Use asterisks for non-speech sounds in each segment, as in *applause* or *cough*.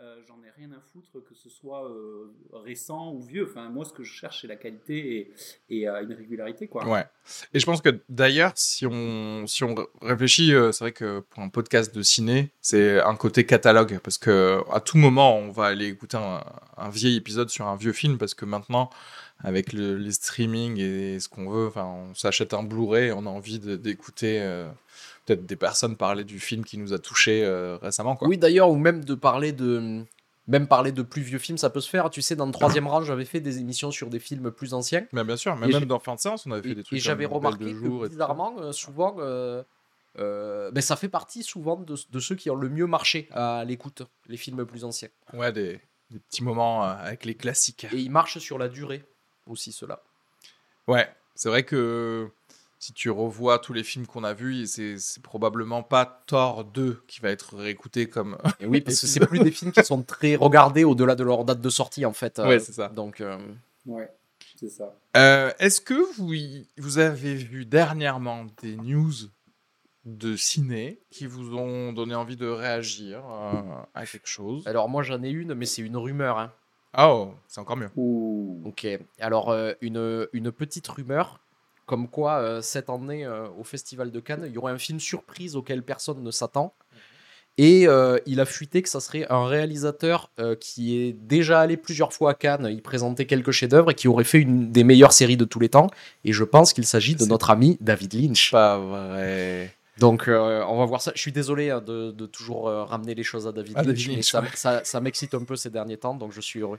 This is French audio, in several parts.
euh, j'en ai rien à foutre que ce soit euh, récent ou vieux. Enfin, moi, ce que je cherche, c'est la qualité et, et euh, une régularité. Quoi. Ouais. Et je pense que d'ailleurs, si on, si on réfléchit, c'est vrai que pour un podcast de ciné, c'est un côté catalogue. Parce que à tout moment, on va aller écouter un, vieil épisode sur un vieux film. Parce que maintenant, avec le, les streaming et ce qu'on veut, on s'achète un Blu-ray, on a envie d'écouter peut-être des personnes parler du film qui nous a touché euh, récemment. Quoi. Oui, d'ailleurs, ou même de parler de. Même parler de plus vieux films, ça peut se faire. Tu sais, dans le troisième rang, j'avais fait des émissions sur des films plus anciens. Mais bien sûr, même, même dans Fin de séance, on avait fait des trucs. Et j'avais remarqué que bizarrement, euh, souvent, euh, ben, ça fait partie souvent de, de, ceux qui ont le mieux marché à l'écoute, les films plus anciens. Ouais, des, des petits moments avec les classiques. Et ils marchent sur la durée aussi, ceux-là. Ouais, c'est vrai que si tu revois tous les films qu'on a vus, c'est probablement pas Thor 2 qui va être réécouté comme. Et oui, *laughs* parce que c'est plus des films qui sont très regardés au-delà de leur date de sortie, en fait. Ouais, c'est ça. Donc. Euh, ouais, c'est ça. Euh, est-ce que vous, vous avez vu dernièrement des news de ciné qui vous ont donné envie de réagir euh, à quelque chose? Alors, moi, j'en ai une, mais c'est une rumeur. Hein. Oh, c'est encore mieux. Ok. Alors, une, une petite rumeur comme quoi euh, cette année euh, au Festival de Cannes, il y aurait un film surprise auquel personne ne s'attend. Et euh, il a fuité que ça serait un réalisateur qui est déjà allé plusieurs fois à Cannes, il présentait quelques chefs-d'œuvre et qui aurait fait une des meilleures séries de tous les temps. Et je pense qu'il s'agit de notre ami David Lynch. Pas vrai. Donc on va voir ça. Je suis désolé hein, de, toujours ramener les choses à David Lynch, mais ça, ça, ça m'excite un peu ces derniers temps, donc je suis heureux.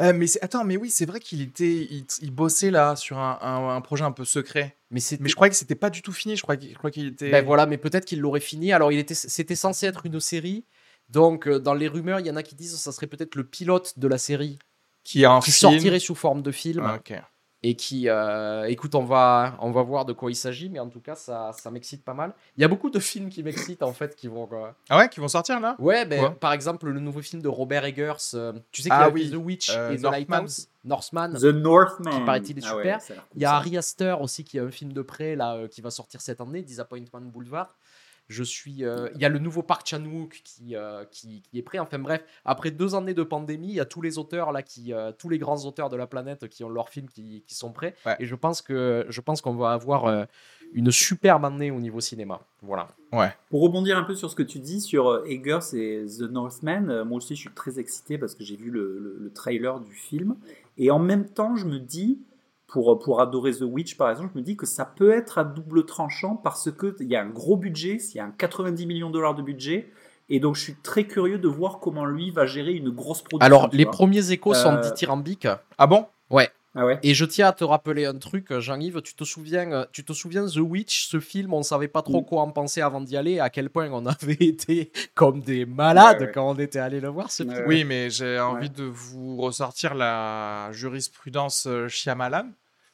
Euh, mais attends, mais oui, c'est vrai qu'il était, il, bossait là sur un, un, projet un peu secret. Mais, mais je croyais que c'était pas du tout fini. Je crois qu'il était. Ben voilà, mais peut-être qu'il l'aurait fini. Alors, il était, c'était censé être une série. Donc, euh, dans les rumeurs, il y en a qui disent que ça serait peut-être le pilote de la série qui, a qui sortirait sous forme de film. Ah, ok et qui, euh, écoute, on va, on va voir de quoi il s'agit, mais en tout cas, ça, ça m'excite pas mal. Il y a beaucoup de films qui m'excitent en fait, qui vont. Ah ouais, qui vont sortir là? Ouais, ben, par exemple, le nouveau film de Robert Eggers, euh, tu sais qu'il ah, oui. The Witch euh, et The Lighthouse, Northman. The Northman. Qui paraît-il est ah super. il y a Harry Astor aussi qui a un film de près là, qui va sortir cette année, Disappointment Boulevard. Je suis. Euh, il y a le nouveau Park Chan Wook qui, euh, qui, qui, est prêt. Enfin bref, après deux années de pandémie, il y a tous les auteurs là qui, euh, tous les grands auteurs de la planète qui ont leurs films qui, qui sont prêts. Et je pense que je pense qu'on va avoir une superbe année au niveau cinéma. Voilà. Ouais. Pour rebondir un peu sur ce que tu dis sur Eggers et The Northman, moi aussi je suis très excité parce que j'ai vu le, le, trailer du film et en même temps je me dis pour, pour adorer The Witch, par exemple, je me dis que ça peut être à double tranchant parce qu'il y a un gros budget, il y a un 90 millions de dollars de budget. Et donc, je suis très curieux de voir comment lui va gérer une grosse production. Alors, les premiers échos sont euh, dithyrambiques. Ah bon? Ah ouais. Et je tiens à te rappeler un truc, Jean-Yves, tu te souviens, tu te souviens The Witch, ce film, on savait pas trop quoi en penser avant d'y aller, à quel point on avait *laughs* été comme des malades quand on était allé le voir. Ce film. Oui, mais j'ai envie de vous ressortir la jurisprudence euh, Shyamalan.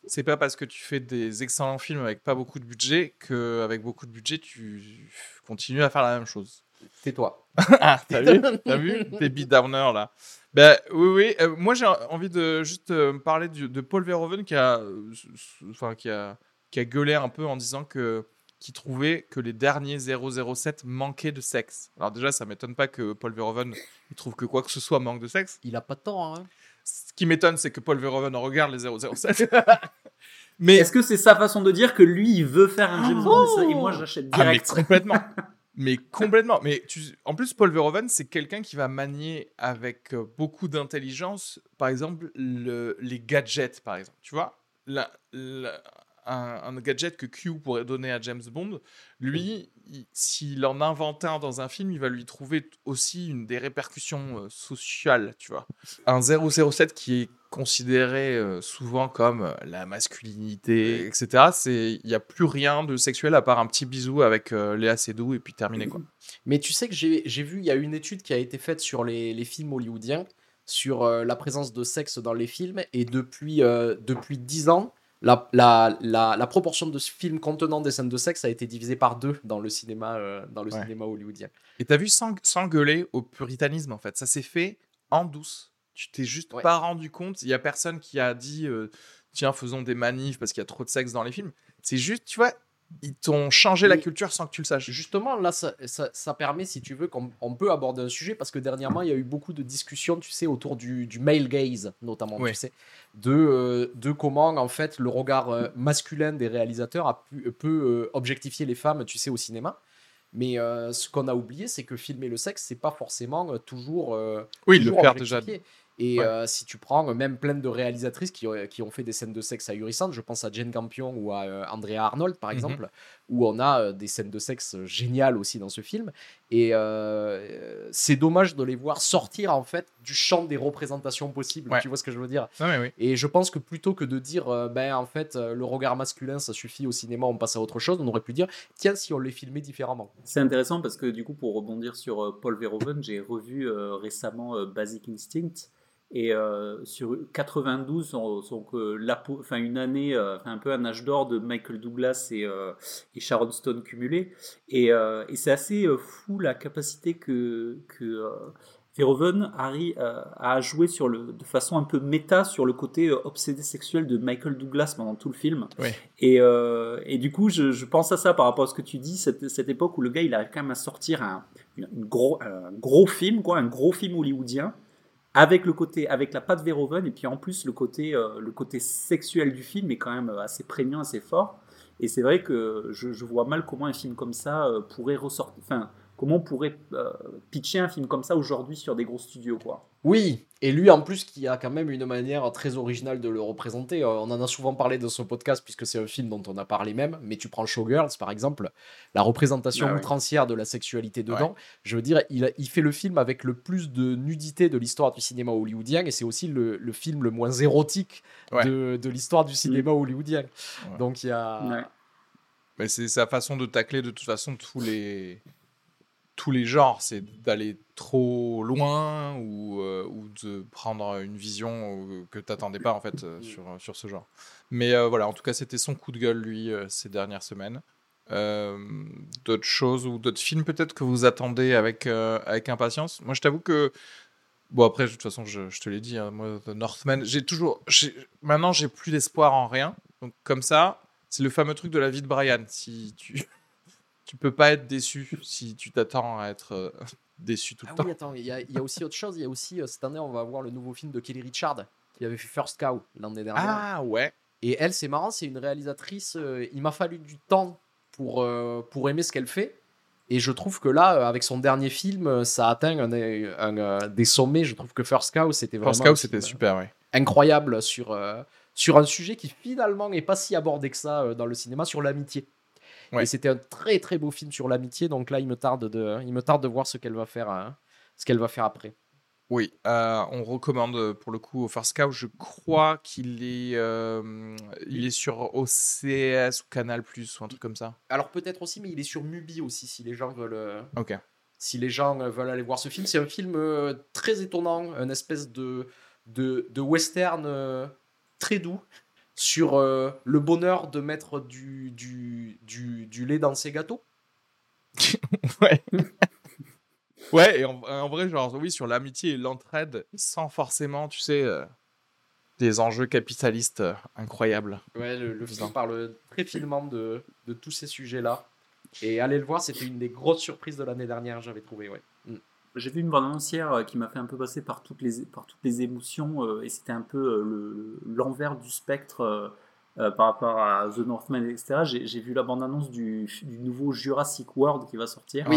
C'est pas parce que tu fais des excellents films avec pas beaucoup de budget que avec beaucoup de budget tu continues à faire la même chose. Tais-toi. *laughs* ah, t'as *laughs* vu T'as vu Baby Downer là. Ben oui, oui. Euh, moi j'ai envie de juste euh, parler de Paul Verhoeven qui a, euh, enfin qui a, qui a gueulé un peu en disant que qui trouvait que les derniers 007 manquaient de sexe. Alors déjà, ça m'étonne pas que Paul Verhoeven il trouve que quoi que ce soit manque de sexe. Il a pas de temps. Hein. Ce qui m'étonne, c'est que Paul Verhoeven regarde les 007. *laughs* Mais est-ce que c'est sa façon de dire que lui, il veut faire un James Bond et moi, j'achète direct ah, mais complètement. *laughs* mais complètement. Mais tu... en plus, Paul Verhoeven, c'est quelqu'un qui va manier avec euh, beaucoup d'intelligence, par exemple, le... les gadgets, par exemple. Tu vois la, un, gadget que Q pourrait donner à James Bond, lui, s'il en invente un dans un film, il va lui trouver aussi une des répercussions euh, sociales, tu vois. Un 007 qui est considéré euh, souvent comme euh, la masculinité, etc. C'est il n'y a plus rien de sexuel à part un petit bisou avec Léa Seydoux et puis terminé quoi. *clears throat* Mais tu sais que j'ai vu, il y a une étude qui a été faite sur les, les films hollywoodiens sur la présence de sexe dans les films et depuis, depuis 10 ans, la, la, la, proportion de films contenant des scènes de sexe a été divisée par deux dans le cinéma, dans le cinéma hollywoodien. Et t'as vu sans, sans gueuler au puritanisme en fait, ça s'est fait en douce. Tu t'es juste pas rendu compte. Il y a personne qui a dit tiens faisons des manifs parce qu'il y a trop de sexe dans les films. C'est juste tu vois ils t'ont changé la culture sans que tu le saches. Justement, là, ça, ça, permet, si tu veux, qu'on peut aborder un sujet parce que dernièrement, il y a eu beaucoup de discussions, tu sais, autour du, du male gaze, notamment, tu sais, de, euh, de comment, en fait, le regard euh, masculin des réalisateurs a pu, peut euh, objectifier les femmes, tu sais, au cinéma. Mais ce qu'on a oublié, c'est que filmer le sexe, c'est pas forcément toujours. oui, le faire déjà. Et euh, si tu prends même plein de réalisatrices qui, qui, ont fait des scènes de sexe ahurissantes, je pense à Jane Campion ou à euh, Andrea Arnold par mhm. exemple, où on a euh, des scènes de sexe géniales aussi dans ce film. Et c'est dommage de les voir sortir en fait du champ des représentations possibles. Tu vois ce que je veux dire? Et je pense que plutôt que de dire, ben en fait, le regard masculin ça suffit au cinéma, on passe à autre chose, on aurait pu dire, tiens, si on les filmait différemment. C'est intéressant parce que du coup, pour rebondir sur Paul Verhoeven, j'ai revu récemment Basic Instinct. Et euh, sur 92, donc la, enfin une année, euh, un peu un âge d'or de Michael Douglas et, euh, et Sharon Stone cumulés. Et, et c'est assez fou la capacité que, que Verhoeven a joué sur le, de façon un peu méta sur le côté obsédé sexuel de Michael Douglas pendant tout le film. Et, et, du coup, je, je, pense à ça par rapport à ce que tu dis, cette, cette époque où le gars il arrive quand même à sortir un, une gros, un gros film, quoi, un gros film hollywoodien avec le côté, avec la patte Verhoeven, et puis en plus le côté, euh, le côté sexuel du film est quand même assez prégnant, assez fort. Et c'est vrai que je, je, vois mal comment un film comme ça euh, pourrait ressortir, enfin, comment on pourrait euh, pitcher un film comme ça aujourd'hui sur des gros studios, quoi. Oui, et lui en plus qui a quand même une manière très originale de le représenter. Euh, on en a souvent parlé dans ce podcast puisque c'est un film dont on a parlé même, mais tu prends Showgirls par exemple, la représentation ah outrancière de la sexualité dedans, je veux dire, il, il, fait le film avec le plus de nudité de l'histoire du cinéma hollywoodien et c'est aussi le, le, film le moins érotique de, de l'histoire du cinéma hollywoodien. Donc il y a... Mais c'est sa façon de tacler de toute façon tous les tous les genres, c'est d'aller trop loin ou, euh, ou, de prendre une vision euh, que tu n'attendais pas en fait euh, sur, sur ce genre. Mais voilà, en tout cas, c'était son coup de gueule, lui, ces dernières semaines. d'autres choses ou d'autres films peut-être que vous attendez avec, avec impatience? Moi, je t'avoue que. Bon, après, de toute façon, je, je te l'ai dit, hein, moi, The Northman, j'ai toujours. Maintenant, j'ai plus d'espoir en rien. Donc, comme ça, c'est le fameux truc de la vie de Brian. Si tu tu peux pas être déçu si tu t'attends à être euh, *laughs* déçu tout le ah temps. Oui, attends, il y, a aussi autre chose. Il y a aussi, euh, cette année, on va voir le nouveau film de Kelly Richard, qui avait fait First Cow l'année dernière. Ah ouais. Et elle, c'est marrant, c'est une réalisatrice. Euh, il m'a fallu du temps pour, pour aimer ce qu'elle fait. Et je trouve que là, avec son dernier film, ça atteint un, des sommets. Je trouve que First Cow, c'était vraiment. First Cow, c'était super, oui. Incroyable sur, sur un sujet qui finalement n'est pas si abordé que ça dans le cinéma, sur l'amitié. Et c'était un très très beau film sur l'amitié. Donc là, il me tarde de, il me tarde de voir ce qu'elle va faire, hein, ce qu'elle va faire après. Oui, euh, on recommande pour le coup au First Cow. Je crois qu'il est, euh, il est sur OCS ou Canal Plus ou un truc comme ça. Alors peut-être aussi, mais il est sur Mubi aussi si les gens veulent. Euh, ok. Si les gens veulent aller voir ce film, c'est un film très étonnant, une espèce de de, de western très doux sur euh, le bonheur de mettre du, du, du, lait dans ses gâteaux. *laughs* ouais. *laughs* ouais, et en, vrai, genre, oui, sur l'amitié et l'entraide, sans forcément, tu sais, euh, des enjeux capitalistes euh, incroyables. Ouais, le, film parle très finement de, de tous ces sujets-là. Et allez le voir, c'était une des grosses surprises de l'année dernière, j'avais trouvé, ouais. J'ai vu une bande annoncière euh, qui m'a fait un peu passer par toutes les, par toutes les émotions euh, et c'était un peu euh, l'envers du spectre par rapport à The Northman, etc. J'ai vu la bande-annonce du, du, nouveau Jurassic World qui va sortir,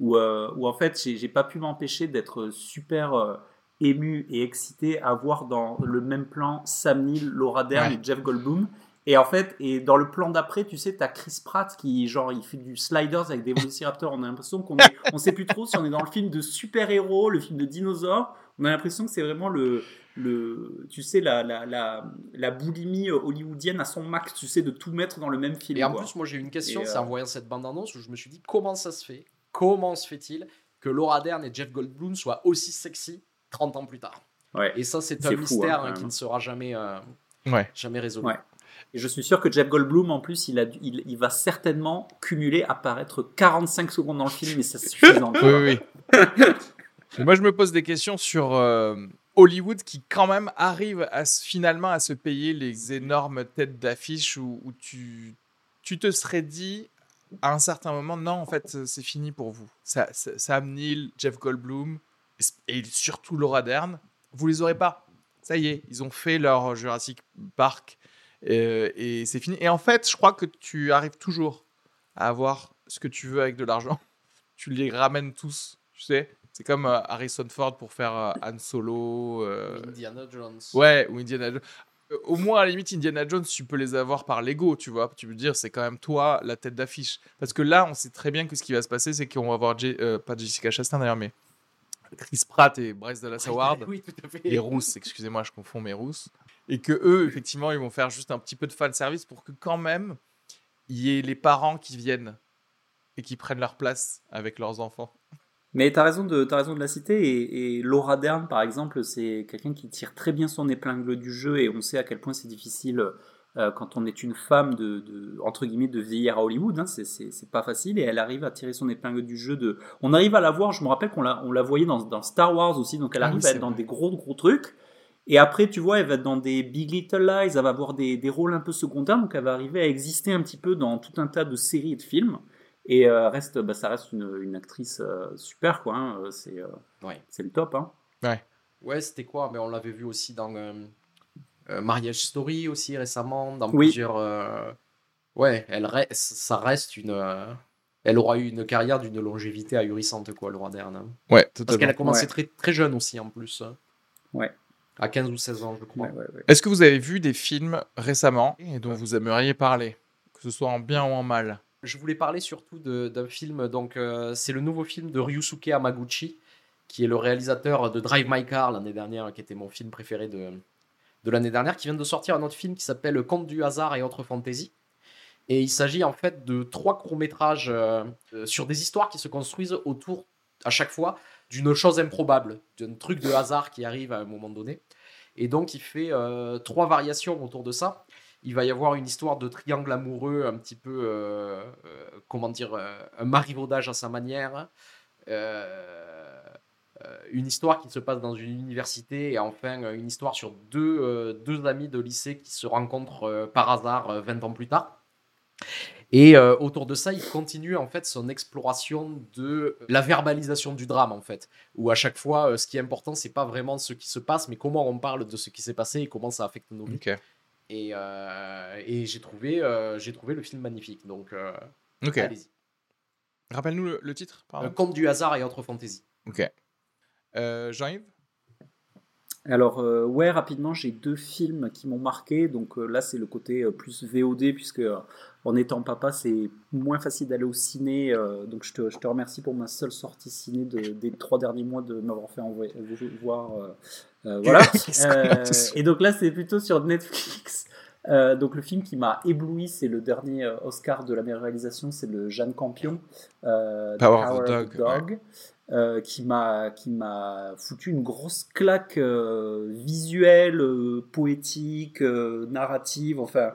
où, où, en fait j'ai pas pu m'empêcher d'être super ému et excité à voir dans le même plan Sam Neill, Laura Dern et Jeff Goldblum. Et en fait, et dans le plan d'après, tu sais, t'as Chris Pratt qui, genre, il fait du sliders avec des velociraptors. On a l'impression qu'on est, on sait plus trop si on est dans le film de super-héros, le film de dinosaures. On a l'impression que c'est vraiment le, le, tu sais, la, la, la, la, boulimie hollywoodienne à son max, tu sais, de tout mettre dans le même film. Et en plus, moi, j'ai une question, c'est en euh, voyant cette bande-annonce où je me suis dit, comment ça se fait, comment se fait-il que Laura Dern et Jeff Goldblum soient aussi sexy 30 ans plus tard? Et ça, c'est un mystère hein, qui ne sera jamais, euh, jamais résolu. Et je suis sûr que Jeff Goldblum, en plus, il, va certainement cumuler apparaître 45 secondes dans le film, et ça suffisant. oui, oui. moi, je me pose des questions sur euh, Hollywood qui, quand même, arrive finalement à se payer les énormes têtes d'affiche où, tu, tu te serais dit à un certain moment, non, en fait, c'est fini pour vous. Sam Neill, Jeff Goldblum, et surtout Laura Dern, vous les aurez pas. Ça y est, ils ont fait leur Jurassic Park euh, et c'est fini. Et en fait, je crois que tu arrives toujours à avoir ce que tu veux avec de l'argent. *laughs* tu les ramènes tous, tu sais. C'est comme euh, Harrison Ford pour faire euh, Han Solo. Indiana Jones. Ouais, ou Indiana Jones. Au moins, à la limite, Indiana Jones, tu peux les avoir par Lego, tu vois. Tu veux dire, c'est quand même toi la tête d'affiche. Parce que là, on sait très bien que ce qui va se passer, c'est qu'on va avoir, pas Jessica Chastain d'ailleurs, mais Chris Pratt et Bryce Dallas Howard. *laughs* Oui, tout à fait. Et Rousse, excusez-moi, je confonds mes Rousses. Et que eux, effectivement, ils vont faire juste un petit peu de fan service pour que quand même, il y ait les parents qui viennent et qui prennent leur place avec leurs enfants. Mais tu as raison de, as raison de la citer. Et, et Laura Dern, par exemple, c'est quelqu'un qui tire très bien son épingle du jeu et on sait à quel point c'est difficile euh, quand on est une femme de, entre guillemets de vieillir à Hollywood, hein, c'est pas facile et elle arrive à tirer son épingle du jeu. De, on arrive à la voir. Je me rappelle qu'on la, on la voyait dans, dans, Star Wars aussi, donc elle ah arrive à être dans des gros gros trucs. Et après, tu vois, elle va être dans des Big Little Lies, elle va avoir des, des, rôles un peu secondaires, donc elle va arriver à exister un petit peu dans tout un tas de séries et de films. Et euh, reste, bah, ça reste une, une actrice euh, super, quoi. Hein, c'est ouais. c'est le top. Hein. Ouais. Ouais, c'était quoi? Mais on l'avait vu aussi dans euh, Mariage Story aussi récemment, dans plusieurs. Euh, ouais, elle ça reste une. Euh, elle aura eu une carrière d'une longévité ahurissante, quoi, le roi d'Erne. Ouais, Parce qu'elle a commencé très, très jeune aussi, en plus. Ouais. À 15 ou 16 ans, je crois. Est-ce que vous avez vu des films récemment et dont vous aimeriez parler Que ce soit en bien ou en mal? Je voulais parler surtout d'un film, donc c'est le nouveau film de Ryusuke Hamaguchi, qui est le réalisateur de Drive My Car l'année dernière, qui était mon film préféré de, de l'année dernière qui vient de sortir un autre film qui s'appelle Conte du hasard et autres fantaisies. Et il s'agit en fait de trois courts-métrages euh, euh, sur des histoires qui se construisent autour, à chaque fois, d'une chose improbable, d'un truc de hasard qui arrive à un moment donné. Et donc il fait euh, trois variations autour de ça. Il va y avoir une histoire de triangle amoureux, un petit peu, comment dire, un marivaudage à sa manière. Euh, une histoire qui se passe dans une université et enfin euh, une histoire sur deux, euh, deux amis de lycée qui se rencontrent par hasard 20 ans plus tard. Et autour de ça, il continue en fait son exploration de la verbalisation du drame en fait, où à chaque fois, ce qui est important, c'est pas vraiment ce qui se passe, mais comment on parle de ce qui s'est passé et comment ça affecte nos vies. Et, et j'ai trouvé, j'ai trouvé le film magnifique, donc allez-y. Rappelle-nous le, titre. Pardon. Conte du hasard et autres fantaisies. Ok. Euh, Jean-Yves? Alors euh, ouais, rapidement, j'ai deux films qui m'ont marqué. Donc euh, là, c'est le côté plus VOD, puisque en étant papa, c'est moins facile d'aller au ciné. donc je te, je te, remercie pour ma seule sortie ciné des trois derniers mois de m'avoir fait envoyer, voir. *laughs* voilà. et donc là, c'est plutôt sur Netflix. donc le film qui m'a ébloui, c'est le dernier Oscar de la meilleure réalisation, c'est le Jeanne Campion, Power, of the Dog. Euh, qui m'a qui m'a foutu une grosse claque euh, visuelle, euh, poétique, narrative, enfin.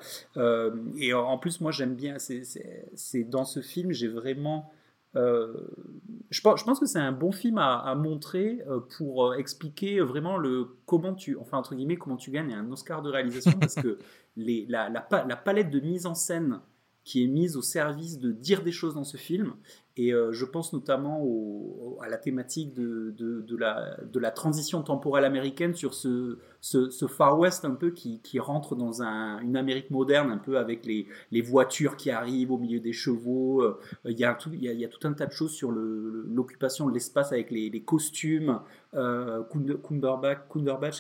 et en plus, moi, j'aime bien. C'est dans ce film, j'ai vraiment. Je pense, je, pense, que c'est un bon film à, à montrer pour expliquer vraiment le comment tu, enfin entre guillemets, comment tu gagnes un Oscar de réalisation parce que *laughs* les, la, la, la palette de mise en scène qui est mise au service de dire des choses dans ce film. Et euh, je pense notamment à la thématique de, la, transition temporelle américaine sur ce, Far West un peu qui, rentre dans un, une Amérique moderne, un peu avec les, voitures qui arrivent au milieu des chevaux. Euh, il, y a tout, un tas de choses sur l'occupation de l'espace avec les, costumes. Euh,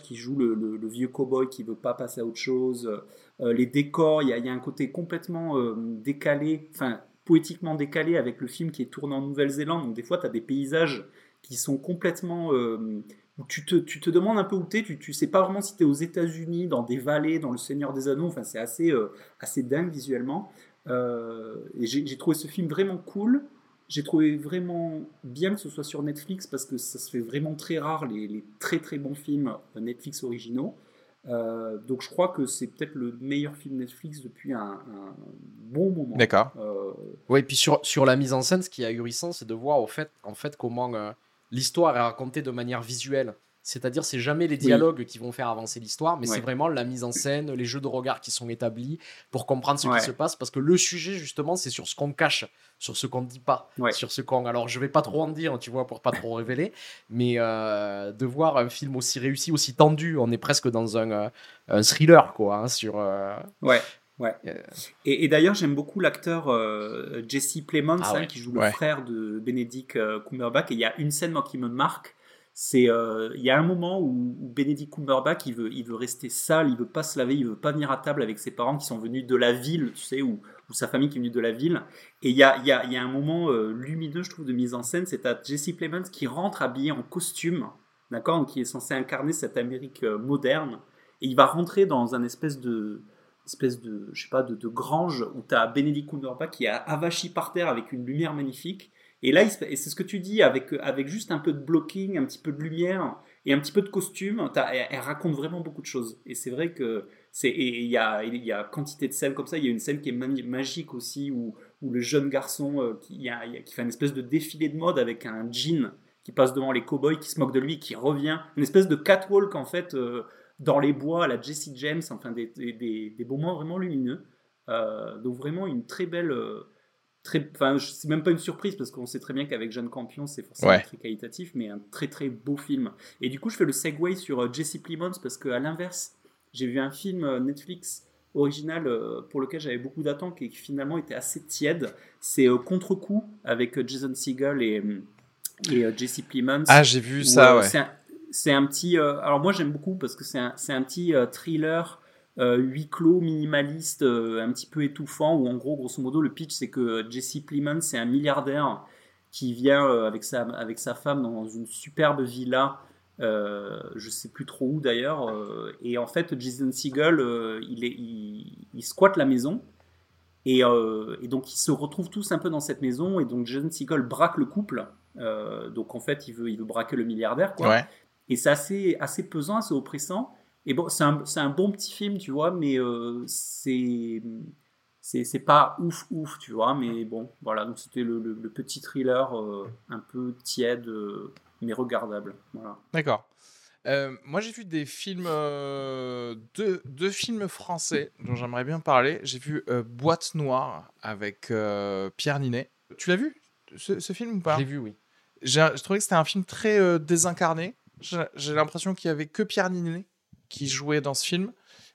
qui joue le, le, vieux cowboy qui veut pas passer à autre chose. Euh, les décors, il y, a, un côté complètement décalé, poétiquement décalé avec le film qui est tourné en Nouvelle-Zélande. Donc des fois, tu as des paysages qui sont complètement... Euh, tu te, tu te, demandes un peu où tu es, tu, tu sais pas vraiment si tu es aux États-Unis, dans des vallées, dans le Seigneur des Anneaux, enfin c'est assez, euh, assez dingue visuellement. Euh, et j'ai trouvé ce film vraiment cool. j'ai trouvé vraiment bien que ce soit sur Netflix parce que ça se fait vraiment très rare les, les très très bons films Netflix originaux. Euh, donc je crois que c'est peut-être le meilleur film Netflix depuis un, bon moment. D'accord. Euh, oui, et puis sur, sur la mise en scène, ce qui est ahurissant, c'est de voir au fait, en fait comment euh, l'histoire est racontée de manière visuelle. C'est-à-dire, c'est jamais les dialogues qui vont faire avancer l'histoire, mais c'est vraiment la mise en scène, les jeux de regard qui sont établis pour comprendre ce qui se passe. Parce que le sujet, justement, c'est sur ce qu'on cache, sur ce qu'on ne dit pas, sur ce qu'on. Alors, je vais pas trop en dire, tu vois, pour pas trop révéler, mais euh, de voir un film aussi réussi, aussi tendu, on est presque dans un, euh, un thriller, quoi, hein, sur. Euh, ouais. Ouais. Et, d'ailleurs, j'aime beaucoup l'acteur Jesse Plemons ah hein, qui joue le frère de Benedict Cumberbatch. Et il y a une scène moi, qui me marque c'est euh, il y a un moment où, Benedict Cumberbatch il veut il veut rester sale, il veut pas se laver, il veut pas venir à table avec ses parents qui sont venus de la ville, tu sais, ou, sa famille qui est venue de la ville. Et il y a, y, a, y a un moment euh, lumineux, je trouve, de mise en scène, c'est à Jesse Plemons qui rentre habillé en costume, d'accord, qui est censé incarner cette Amérique euh, moderne, et il va rentrer dans un espèce de espèce de je sais pas de, de grange où tu as Benedict Cumberbatch qui est avachi par terre avec une lumière magnifique et là, c'est ce que tu dis, avec, avec juste un peu de blocking, un petit peu de lumière et un petit peu de costume, elle, raconte vraiment beaucoup de choses. Et c'est vrai que c'est il y a, y a quantité de scènes comme ça. Il y a une scène qui est magique aussi où, où le jeune garçon euh, qui, qui fait une espèce de défilé de mode avec un jean qui passe devant les cowboys, qui se moquent de lui, qui revient. Une espèce de catwalk en fait euh, dans les bois la Jesse James, enfin des, des, des, moments vraiment lumineux. Euh, donc vraiment une très belle très, enfin, c'est même pas une surprise parce qu'on sait très bien qu'avec Jeanne Campion, c'est forcément très qualitatif, mais un très très beau film. Et du coup, je fais le segue sur euh, Jesse Plemons parce qu'à l'inverse, j'ai vu un film euh, Netflix original euh, pour lequel j'avais beaucoup d'attentes et qui finalement était assez tiède. C'est Contre-coup avec Jason Segel et, et Jesse Plemons. Ah, j'ai vu ça, ouais. C'est un, un, petit. alors, moi, j'aime beaucoup parce que c'est un, un, petit thriller huis clos, minimaliste, euh, un petit peu étouffant, où en gros, grosso modo, le pitch, c'est que Jesse Plemons, c'est un milliardaire qui vient euh, avec, sa, avec sa femme dans une superbe villa, je sais plus trop où d'ailleurs, et en fait, Jason Segel, il, est, il, squatte la maison, et, donc ils se retrouvent tous un peu dans cette maison, et donc Jason Segel braque le couple, donc en fait, il veut, il veut braquer le milliardaire, quoi. Et c'est assez, assez pesant, assez oppressant. Et bon, c'est un, un, bon petit film, tu vois, mais euh, c'est c'est pas ouf ouf, tu vois, mais bon, voilà, donc c'était le, le, petit thriller euh, un peu tiède, euh, mais regardable. Voilà. D'accord. moi, j'ai vu des films, deux, deux, films français dont j'aimerais bien parler. J'ai vu Boîte Noire avec Pierre Ninet. Tu l'as vu, ce, ce, film ou pas? J'ai vu, oui. J'ai trouvé que c'était un film très désincarné. J'ai l'impression qu'il y avait que Pierre Ninet qui jouait dans ce film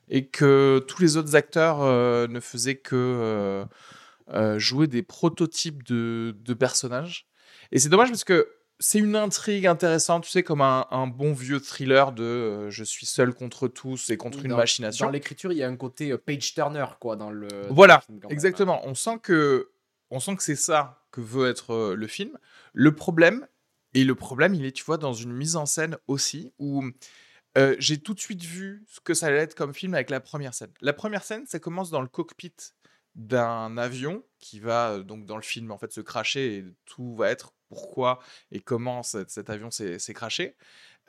et que tous les autres acteurs euh, ne faisaient que euh, euh, jouer des prototypes de, de personnages. Et c'est dommage parce que c'est une intrigue intéressante, tu sais, comme un, un bon vieux thriller de je suis seul contre tous et contre une machination. Dans l'écriture, il y a un côté page turner, quoi, dans le. Voilà, exactement. On sent que, on sent que c'est ça que veut être le film. Le problème, et le problème, il est, tu vois, dans une mise en scène aussi, où euh, j'ai tout de suite vu ce que ça allait être comme film avec la première scène. La première scène, ça commence dans le cockpit d'un avion qui va euh, donc dans le film en fait se cracher et tout va être pourquoi et comment cet, avion s'est craché.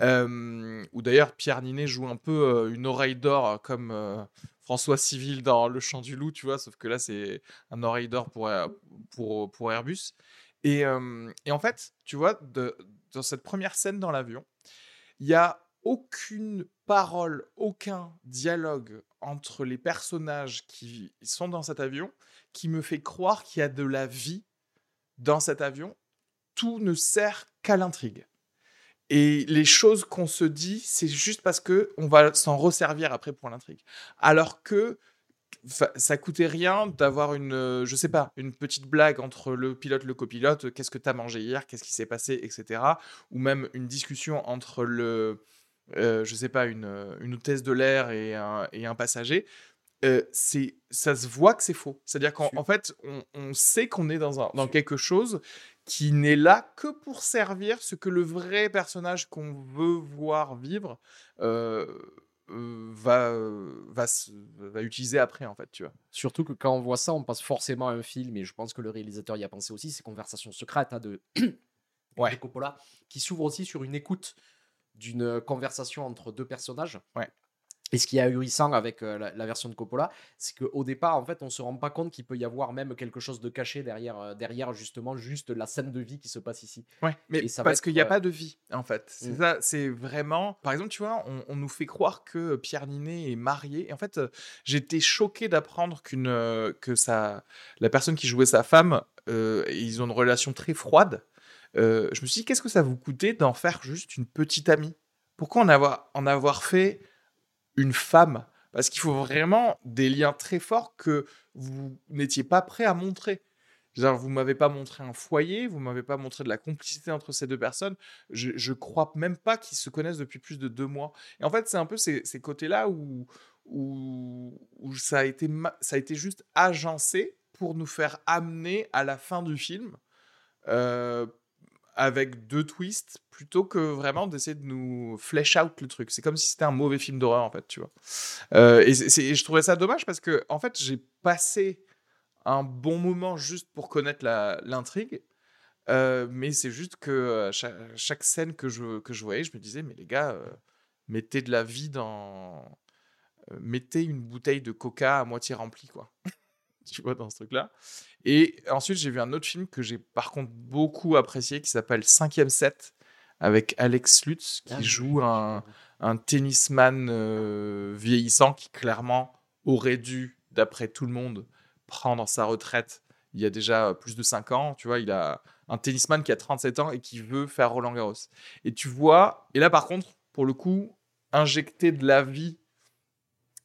Euh, ou d'ailleurs Pierre Ninet joue un peu une oreille d'or comme François Civil dans Le Chant du Loup, tu vois, sauf que là c'est un oreille d'or pour, pour, Airbus. Et, et, en fait, tu vois, dans cette première scène dans l'avion, il y a aucune parole, aucun dialogue entre les personnages qui sont dans cet avion qui me fait croire qu'il y a de la vie dans cet avion. Tout ne sert qu'à l'intrigue. Et les choses qu'on se dit, c'est juste parce que on va s'en resservir après pour l'intrigue. Alors que ça coûtait rien d'avoir une, je sais pas, une petite blague entre le pilote le copilote. Qu'est-ce que tu as mangé hier Qu'est-ce qui s'est passé Etc. Ou même une discussion entre le, euh, je sais pas, une, euh, une hôtesse de l'air et un, et un passager, euh, c'est ça se voit que c'est faux. C'est-à-dire qu'en fait, on, on sait qu'on est dans, un, dans quelque chose qui n'est là que pour servir ce que le vrai personnage qu'on veut voir vivre va, va, va utiliser après, en fait, tu vois. Surtout que quand on voit ça, on passe forcément à un film, et je pense que le réalisateur y a pensé aussi, c'est Conversation secrète hein, de, ouais. Coppola, qui s'ouvre aussi sur une écoute d'une conversation entre deux personnages. Ouais. Et ce qui est ahurissant avec euh, la, version de Coppola, c'est qu'au départ, en fait, on se rend pas compte qu'il peut y avoir même quelque chose de caché derrière, euh, derrière justement juste la scène de vie qui se passe ici. Ouais, mais parce qu'il n'y a pas de vie, en fait. C'est mmh. ça, c'est vraiment. Par exemple, tu vois, on, nous fait croire que Pierre Ninet est marié. Et en fait, j'étais choqué d'apprendre qu'une que ça, la personne qui jouait sa femme, euh, ils ont une relation très froide. Je me suis dit, qu'est-ce que ça vous coûtait d'en faire juste une petite amie? Pourquoi en avoir, en avoir fait une femme? Parce qu'il faut vraiment des liens très forts que vous n'étiez pas prêt à montrer. Genre, vous m'avez pas montré un foyer, vous m'avez pas montré de la complicité entre ces deux personnes. Je, je crois même pas qu'ils se connaissent depuis plus de deux mois. Et en fait, c'est un peu ces, côtés-là où, ça, a été ça a été juste agencé pour nous faire amener à la fin du film euh, avec deux twists plutôt que vraiment d'essayer de nous flesh out le truc. C'est comme si c'était un mauvais film d'horreur en fait, tu vois. Euh, et, je trouvais ça dommage parce que en fait j'ai passé un bon moment juste pour connaître l'intrigue. Euh, mais c'est juste que euh, chaque, scène que je, que je voyais, je me disais, mais les gars, mettez de la vie dans. mettez une bouteille de coca à moitié remplie, quoi. *laughs* tu vois, dans ce truc-là. Et ensuite, j'ai vu un autre film que j'ai par contre beaucoup apprécié qui s'appelle Cinquième set avec Alex Lutz qui ah, joue un, un tennisman euh, vieillissant qui clairement aurait dû, d'après tout le monde, prendre sa retraite il y a déjà plus de 5 ans. Tu vois, il a un tennisman qui a 37 ans et qui veut faire Roland Garros. Et tu vois, et là par contre, pour le coup, injecter de la vie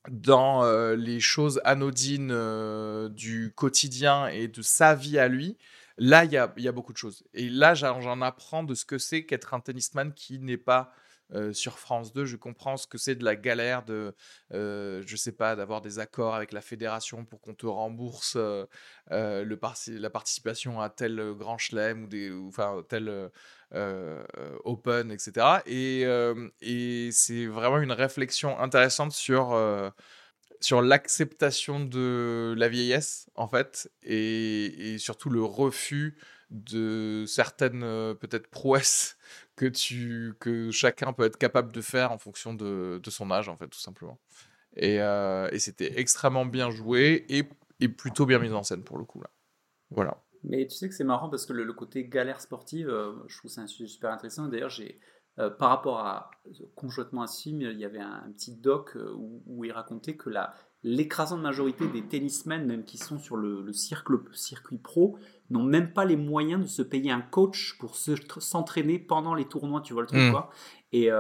dans euh, les choses anodines euh, du quotidien et de sa vie à lui, là, il y a, beaucoup de choses. Et là, j'en apprends de ce que c'est qu'être un tennisman qui n'est pas euh, sur France 2. Je comprends ce que c'est de la galère de, je sais pas, d'avoir des accords avec la fédération pour qu'on te rembourse la participation à tel grand chelem ou, ou, enfin, tel open, etc. Et, euh, et c'est vraiment une réflexion intéressante sur euh, sur l'acceptation de la vieillesse, en fait, et, surtout le refus de certaines peut-être prouesses *laughs* que, tu, que chacun peut être capable de faire en fonction de, son âge, en fait, tout simplement. Et, c'était extrêmement bien joué et, et, plutôt bien mis en scène pour le coup, là. Voilà. Mais tu sais que c'est marrant parce que le, côté galère sportive, euh, je trouve c'est un sujet super intéressant. D'ailleurs, j'ai euh, par rapport à conjointement à ce film, il y avait un, petit doc euh, où, il racontait que la l'écrasante majorité des tennismen, même qui sont sur le, le circuit pro, n'ont même pas les moyens de se payer un coach pour s'entraîner pendant les tournois, tu vois le truc mmh. quoi. Et,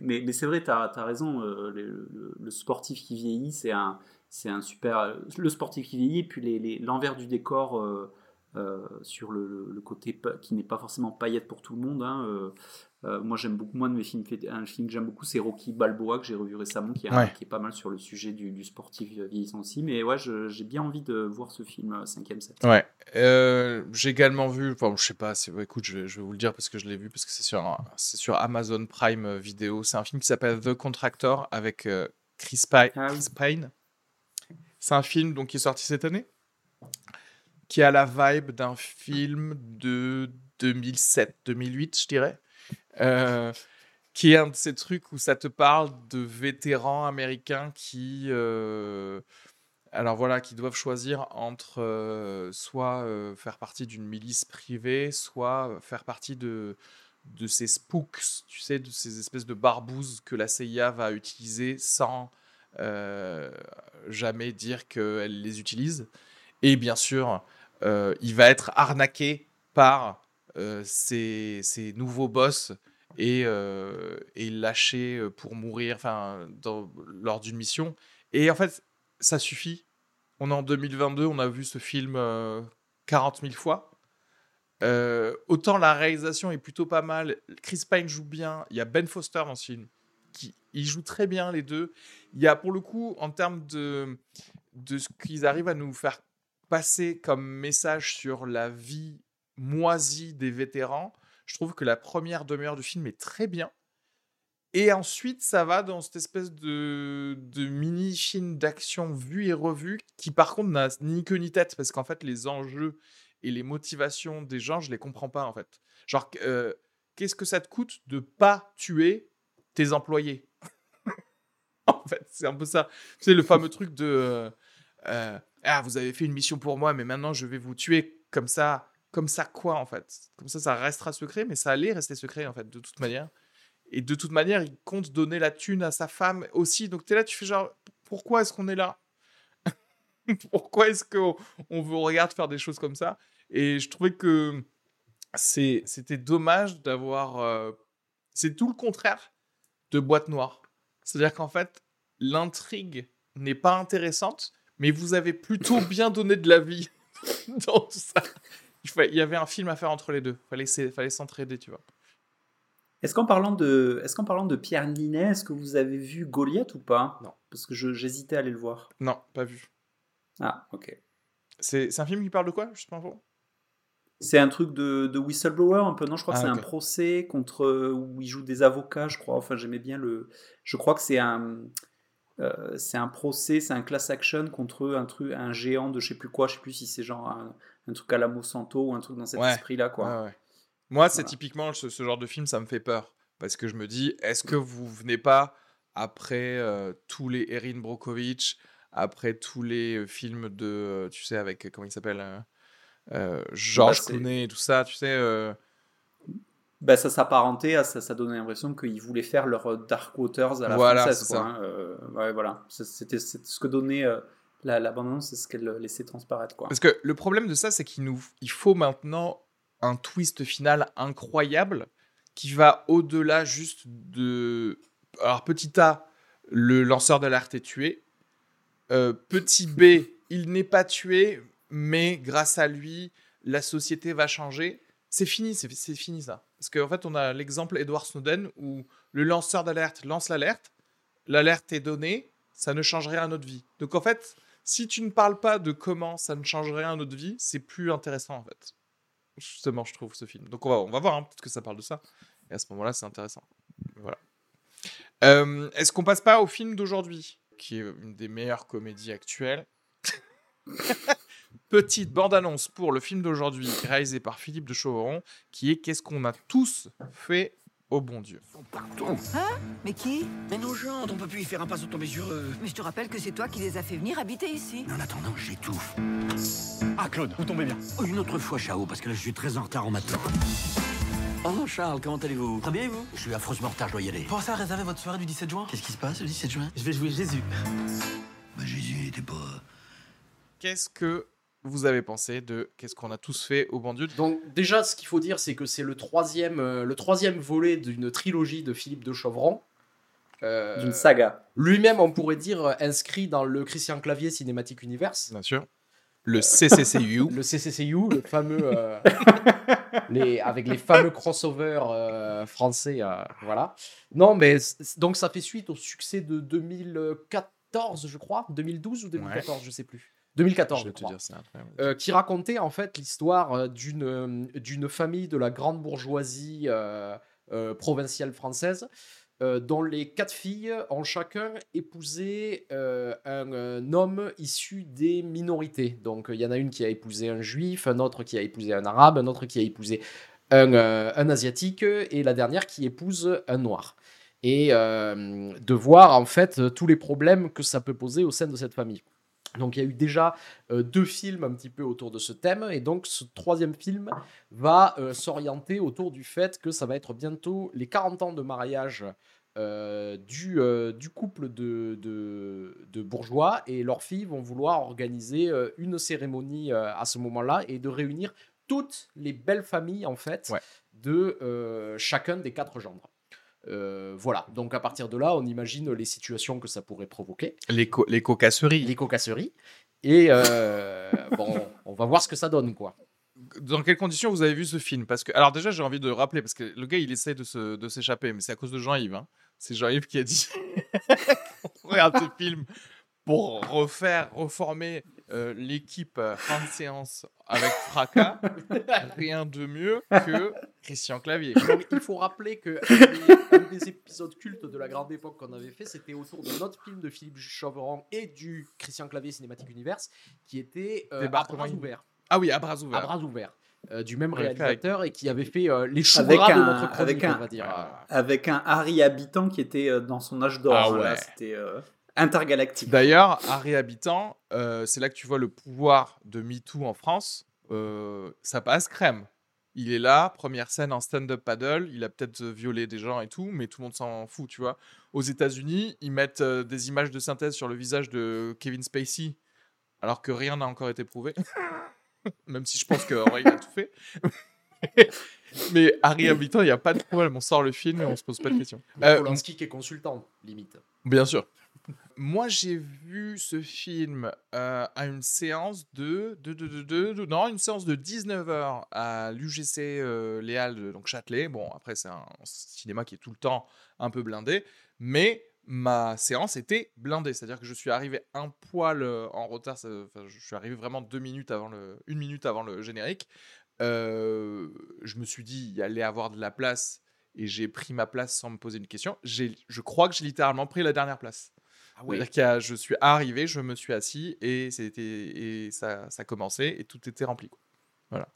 mais, mais c'est vrai, tu as, as, raison, le, le, sportif qui vieillit, c'est un, un super... Le sportif qui vieillit, puis l'envers du décor euh, sur le, côté qui n'est pas forcément paillette pour tout le monde. Hein, euh, euh, moi, j'aime beaucoup, moi, de mes films, un film que j'aime beaucoup, c'est Rocky Balboa, que j'ai revu récemment, qui, est pas mal sur le sujet du, sportif vieillissant aussi. Mais ouais, j'ai bien envie de voir ce film 5ème set. Ouais. j'ai également vu, enfin, je sais pas, écoute, je vais, je vais, vous le dire parce que je l'ai vu, parce que c'est sur, sur Amazon Prime Video. C'est un film qui s'appelle The Contractor avec Chris, ah Chris Pine. C'est un film donc, qui est sorti cette année qui a la vibe d'un film de 2007-2008, je dirais. Euh, qui est un de ces trucs où ça te parle de vétérans américains qui, euh, alors voilà, qui doivent choisir entre euh, soit faire partie d'une milice privée, soit faire partie de de ces spooks, tu sais, de ces espèces de barbouzes que la CIA va utiliser sans jamais dire qu'elle les utilise. Et bien sûr, euh, il va être arnaqué par euh, ses, nouveaux boss et, euh, lâché pour mourir lors d'une mission. Et en fait, ça suffit. On est en 2022, on a vu ce film 40 000 fois. autant la réalisation est plutôt pas mal. Chris Pine joue bien. Il y a Ben Foster dans ce film. Qui, il joue très bien les deux. Il y a pour le coup, en termes de, de ce qu'ils arrivent à nous faire passer comme message sur la vie moisie des vétérans, je trouve que la première demi-heure du film est très bien. Et ensuite, ça va dans cette espèce de, mini-film d'action vu et revu qui, par contre, n'a ni queue ni tête parce qu'en fait, les enjeux et les motivations des gens, je les comprends pas en fait. Genre, euh, qu'est-ce que ça te coûte de pas tuer tes employés? *laughs* En fait, c'est un peu ça. C'est le fameux truc de euh, euh, ah, vous avez fait une mission pour moi, mais maintenant je vais vous tuer comme ça. Comme ça, quoi en fait? Comme ça, ça restera secret, mais ça allait rester secret en fait, de toute manière. Et de toute manière, il compte donner la thune à sa femme aussi. Donc tu es là, tu fais genre, pourquoi est-ce qu'on est là? *laughs* Pourquoi est-ce qu'on on vous regarde faire des choses comme ça? Et je trouvais que c'était dommage d'avoir. Euh, c'est tout le contraire de Boîte Noire. C'est-à-dire qu'en fait, l'intrigue n'est pas intéressante, mais vous avez plutôt bien donné de la vie *laughs* dans tout ça. Il y avait un film à faire entre les deux. Il fallait, fallait s'entraider, tu vois. Est-ce qu'en parlant de, est-ce qu'en parlant de Pierre Ninet, est-ce que vous avez vu Goliath ou pas? Non. Parce que j'hésitais à aller le voir. Non, pas vu. Ah, ok. C'est un film qui parle de quoi, juste pour C'est un truc de, de, whistleblower un peu, non? Je crois que ah, c'est un procès contre où il joue des avocats, je crois. Enfin, j'aimais bien le. Je crois que c'est un. Euh, c'est un procès, c'est un class action contre un truc, un géant de je sais plus quoi, je sais plus si c'est genre un, truc à la Monsanto ou un truc dans cet esprit-là, quoi. Ouais, Moi, c'est typiquement ce, genre de film, ça me fait peur parce que je me dis, est-ce que vous venez pas après euh, tous les Erin Brockovich, après tous les euh, films de, tu sais, avec, comment il s'appelle euh, Georges bah, Clooney et tout ça, tu sais. Bah, ça s'apparentait à ça, ça donnait l'impression qu'ils voulaient faire leur Dark Waters à la voilà, française. Quoi, hein, ouais, voilà. C'était ce que donnait la, la bande-annonce, c'est ce qu'elle laissait transparaître. Quoi. Parce que le problème de ça, c'est qu'il nous, il faut maintenant un twist final incroyable qui va au-delà juste de. Alors, petit A, le lanceur d'alerte est tué. Euh, petit B, *laughs* il n'est pas tué, mais grâce à lui, la société va changer. C'est fini, c'est fini ça. Parce qu'en fait, on a l'exemple Edward Snowden où le lanceur d'alerte lance l'alerte, l'alerte est donnée, ça ne change rien à notre vie. Donc en fait, si tu ne parles pas de comment ça ne change rien à notre vie, c'est plus intéressant en fait. Justement, je trouve ce film. Donc on va, on va voir, hein, peut-être que ça parle de ça. Et à ce moment-là, c'est intéressant. Voilà. Euh, est-ce qu'on passe pas au film d'aujourd'hui qui est une des meilleures comédies actuelles? *laughs* Petite bande-annonce pour le film d'aujourd'hui, réalisé par Philippe de Chauveron, qui est Qu'est-ce qu'on a tous fait au bon Dieu Hein Mais qui? Mais nos gens, on peut plus y faire un pas sans tomber sur eux. Mais je te rappelle que c'est toi qui les as fait venir habiter ici. En attendant, j'étouffe. Ah, Claude, vous tombez bien. Oh, une autre fois, Chao, parce que là, je suis très en retard en matin. Oh, Charles, comment allez-vous? Très bien, et vous? Je suis affreusement en retard, je dois y aller. Pensez à réserver votre soirée du 17 juin Qu'est-ce qui se passe le 17 juin? Je vais jouer Jésus. Bah, Jésus n'était pas... Qu'est-ce que vous avez pensé de qu'est-ce qu'on a tous fait au bon Dieu Donc déjà, ce qu'il faut dire, c'est que c'est le troisième, euh, le troisième volet d'une trilogie de Philippe de Chauvron. Euh, d'une saga. Lui-même, on pourrait dire, euh, inscrit dans le Christian Clavier Cinématique Universe. Bien sûr. Le CCCU. le CCCU, le fameux. *laughs* les, avec les fameux crossovers euh, français. Euh, voilà. Non, mais donc ça fait suite au succès de 2014, je crois. 2012 ou 2014, je sais plus. 2014, je, crois. Euh, qui racontait en fait l'histoire d'une d'une famille de la grande bourgeoisie provinciale française euh, dont les quatre filles ont chacun épousé euh, un, homme issu des minorités. Donc il y en a une qui a épousé un juif, un autre qui a épousé un arabe, un autre qui a épousé un, euh, un asiatique et la dernière qui épouse un noir. Et de voir en fait tous les problèmes que ça peut poser au sein de cette famille. Donc il y a eu déjà euh, deux films un petit peu autour de ce thème, et donc ce troisième film va euh, s'orienter autour du fait que ça va être bientôt les 40 ans de mariage euh, du, du, couple de, de, bourgeois, et leurs filles vont vouloir organiser une cérémonie à ce moment-là, et de réunir toutes les belles familles en fait de chacun des quatre gendres. Euh, voilà, donc à partir de là, on imagine les situations que ça pourrait provoquer. Les, les cocasseries. Les cocasseries. Et euh, *laughs* bon, on va voir ce que ça donne, quoi. Dans quelles conditions vous avez vu ce film? Parce que, alors déjà, j'ai envie de rappeler, parce que le gars, il essaie de, s'échapper, mais c'est à cause de Jean-Yves. Hein. C'est Jean-Yves qui a dit *laughs* Regarde ce film pour refaire, reformer euh, l'équipe euh, fin de séance avec fracas, *laughs* rien de mieux que Christian Clavier. Donc, il faut rappeler que un des, un des épisodes cultes de la grande époque qu'on avait fait, c'était autour de notre film de Philippe Chauveron et du Christian Clavier Cinématique Universe, qui était euh, à bras ouverts. Ah oui, à bras À ouverts. bras ouverts. euh, du même réalisateur et qui avait fait euh, les choux Avec gras de un- notre chronique, avec un- on va dire. Avec un Harry Habitant qui était euh, dans son âge d'or. Ah ouais. Euh, intergalactique. D'ailleurs, Harry Habitant, euh, c'est là que tu vois le pouvoir de MeToo en France. Euh, ça passe crème. Il est là, première scène en stand-up paddle. Il a peut-être euh, violé des gens et tout, mais tout le monde s'en fout, tu vois. Aux États-Unis, ils mettent euh, des images de synthèse sur le visage de Kevin Spacey, alors que rien n'a encore été prouvé. *laughs* Même si je pense qu'en vrai, il a tout fait. *laughs* mais Harry Habitant, il n'y a pas de problème. On sort le film et on se pose pas de questions. Euh, Polanski qui est consultant, limite. Bien sûr. Moi, j'ai vu ce film euh, à une séance de, de, de, de, non, une séance de 19h à l'UGC euh, Léal donc Châtelet. Bon, après, c'est un cinéma qui est tout le temps un peu blindé, mais ma séance était blindée. C'est-à-dire que je suis arrivé un poil euh, en retard. je suis arrivé vraiment deux minutes avant le, une minute avant le générique. Euh, je me suis dit, il y allait avoir de la place et j'ai pris ma place sans me poser une question. Je crois que j'ai littéralement pris la dernière place. Ah oui. C'est-à-dire je suis arrivé, je me suis assis et, c'était, et ça, ça commençait et tout était rempli. quoi. Voilà.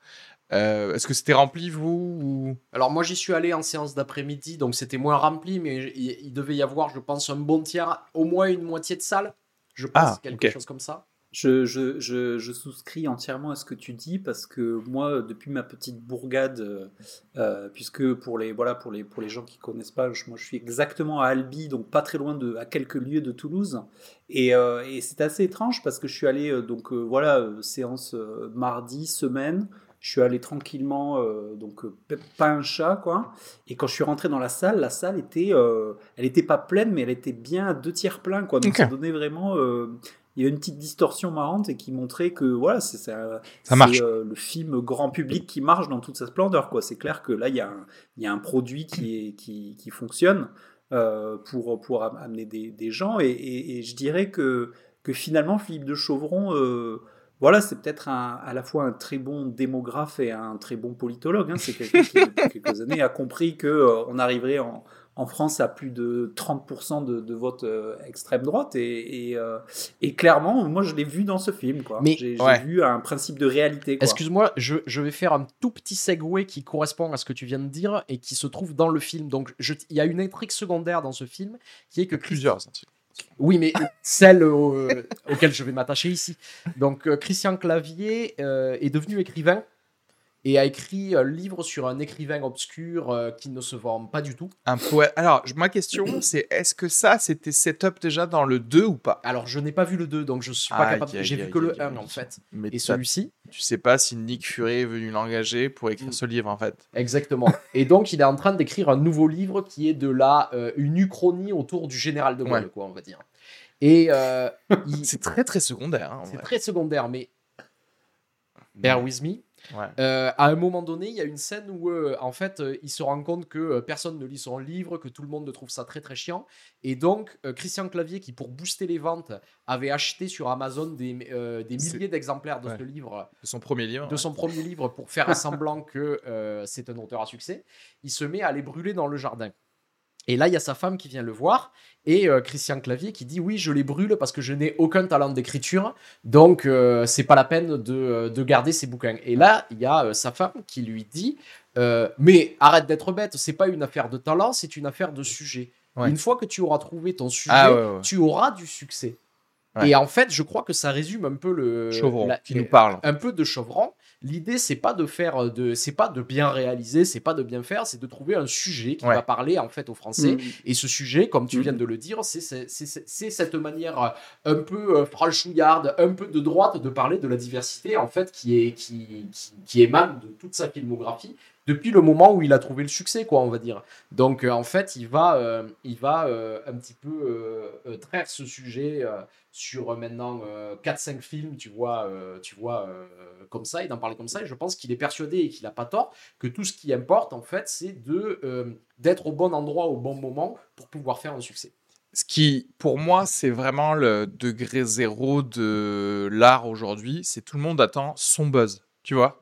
Euh, est-ce que c'était rempli, vous ou... Alors moi j'y suis allé en séance d'après-midi, donc c'était moins rempli, mais il, il devait y avoir, je pense, un bon tiers, au moins une moitié de salle. Je pense Ah, quelque chose comme ça. Je, je, je, je souscris entièrement à ce que tu dis parce que moi, depuis ma petite bourgade, euh, puisque pour les, voilà, pour, les, pour les gens qui connaissent pas, je, moi je suis exactement à Albi, donc pas très loin de, à quelques lieues de Toulouse. Et, euh, et c'est assez étrange parce que je suis allé, euh, donc euh, voilà, euh, séance mardi, semaine. Je suis allé tranquillement, euh, donc euh, pas un chat, quoi. Et quand je suis rentré dans la salle, la salle était, euh, elle était pas pleine, mais elle était bien à deux tiers plein, quoi. Donc ça donnait vraiment, euh, il y avait une petite distorsion marrante et qui montrait que voilà, c'est ça, Ça marche. euh, le film grand public qui marche dans toute sa splendeur, quoi. C'est clair que là, il y a un, il y a un produit qui est, qui, qui fonctionne euh, pour pour am- amener des, des gens et, et- et je dirais que que finalement Philippe de Chauvron euh, voilà, c'est peut-être à la fois un très bon démographe et un très bon politologue. hein. C'est quelqu'un qui, depuis quelques années, a compris que euh, on arriverait en, en France à plus de 30% de, de vote euh, extrême droite. Et, et, euh, et clairement, moi, je l'ai vu dans ce film. quoi. Mais- J'ai Ouais. vu un principe de réalité. quoi. Excuse-moi, je, je vais faire un tout petit segue qui correspond à ce que tu viens de dire et qui se trouve dans le film. Donc je- il y a une intrigue secondaire dans ce film qui est que Plusieurs. Oui, mais celle au- auquel je vais m'attacher ici. Donc, euh, Christian Clavier euh, est devenu écrivain et a écrit un livre sur un écrivain obscur euh, qui ne se vend pas du tout. Un poète. Alors, ma question, c'est est-ce que ça, c'était setup déjà dans le 2 ou pas? Alors, je n'ai pas vu le 2, donc je suis pas Aïe, capable. J'ai vu que le aïe, 1 aïe. en fait. Mais Et celui-ci tu sais pas si Nick Fury est venu l'engager pour écrire Mm. ce livre, en fait. Exactement. *laughs* Et donc, il est en train d'écrire un nouveau livre qui est de la euh, une uchronie autour du général de Gaulle, Ouais. quoi, on va dire. Et euh, *laughs* il- C'est très, très secondaire. hein, c'est très secondaire, mais bear with me. Ouais. Euh, à un moment donné, il y a une scène où, euh, en fait, euh, il se rend compte que personne ne lit son livre, que tout le monde trouve ça très très chiant. Et donc, Christian Clavier, qui pour booster les ventes, avait acheté sur Amazon des, milliers d'exemplaires de Ouais. ce livre, De son premier livre. de son premier livre, pour faire semblant que c'est un auteur à succès, il se met à les brûler dans le jardin. Et là, il y a sa femme qui vient le voir et euh, Christian Clavier qui dit oui, je les brûle parce que je n'ai aucun talent d'écriture, donc euh, c'est pas la peine de, euh, de garder ces bouquins. Et là, il y a euh, sa femme qui lui dit mais arrête d'être bête, c'est pas une affaire de talent, c'est une affaire de sujet. Ouais. Une fois que tu auras trouvé ton sujet, Ah ouais, ouais. tu auras du succès. Et en fait, je crois que ça résume un peu le Chauvron, la- qui nous parle. un peu de Chauvron. L'idée, c'est pas de faire de, c'est pas de bien réaliser, c'est pas de bien faire, c'est de trouver un sujet qui Ouais. va parler en fait aux Français. Mm. Et ce sujet, comme tu Mhm. viens de le dire, c'est cette manière euh, un peu euh, franchouillarde, un peu de droite de parler de la diversité en fait qui est qui, qui, qui émane de toute sa filmographie depuis le moment où il a trouvé le succès, quoi, on va dire. Donc, euh, en fait, il va, euh, il va euh, un petit peu traire ce sujet sur maintenant 4-5 films, tu vois, tu vois comme ça, et d'en parler comme ça. Et je pense qu'il est persuadé et qu'il n'a pas tort que tout ce qui importe, en fait, c'est de d'être au bon endroit au bon moment pour pouvoir faire un succès. ce qui, pour moi, c'est vraiment le degré zéro de l'art aujourd'hui. C'est tout le monde attend son buzz, tu vois?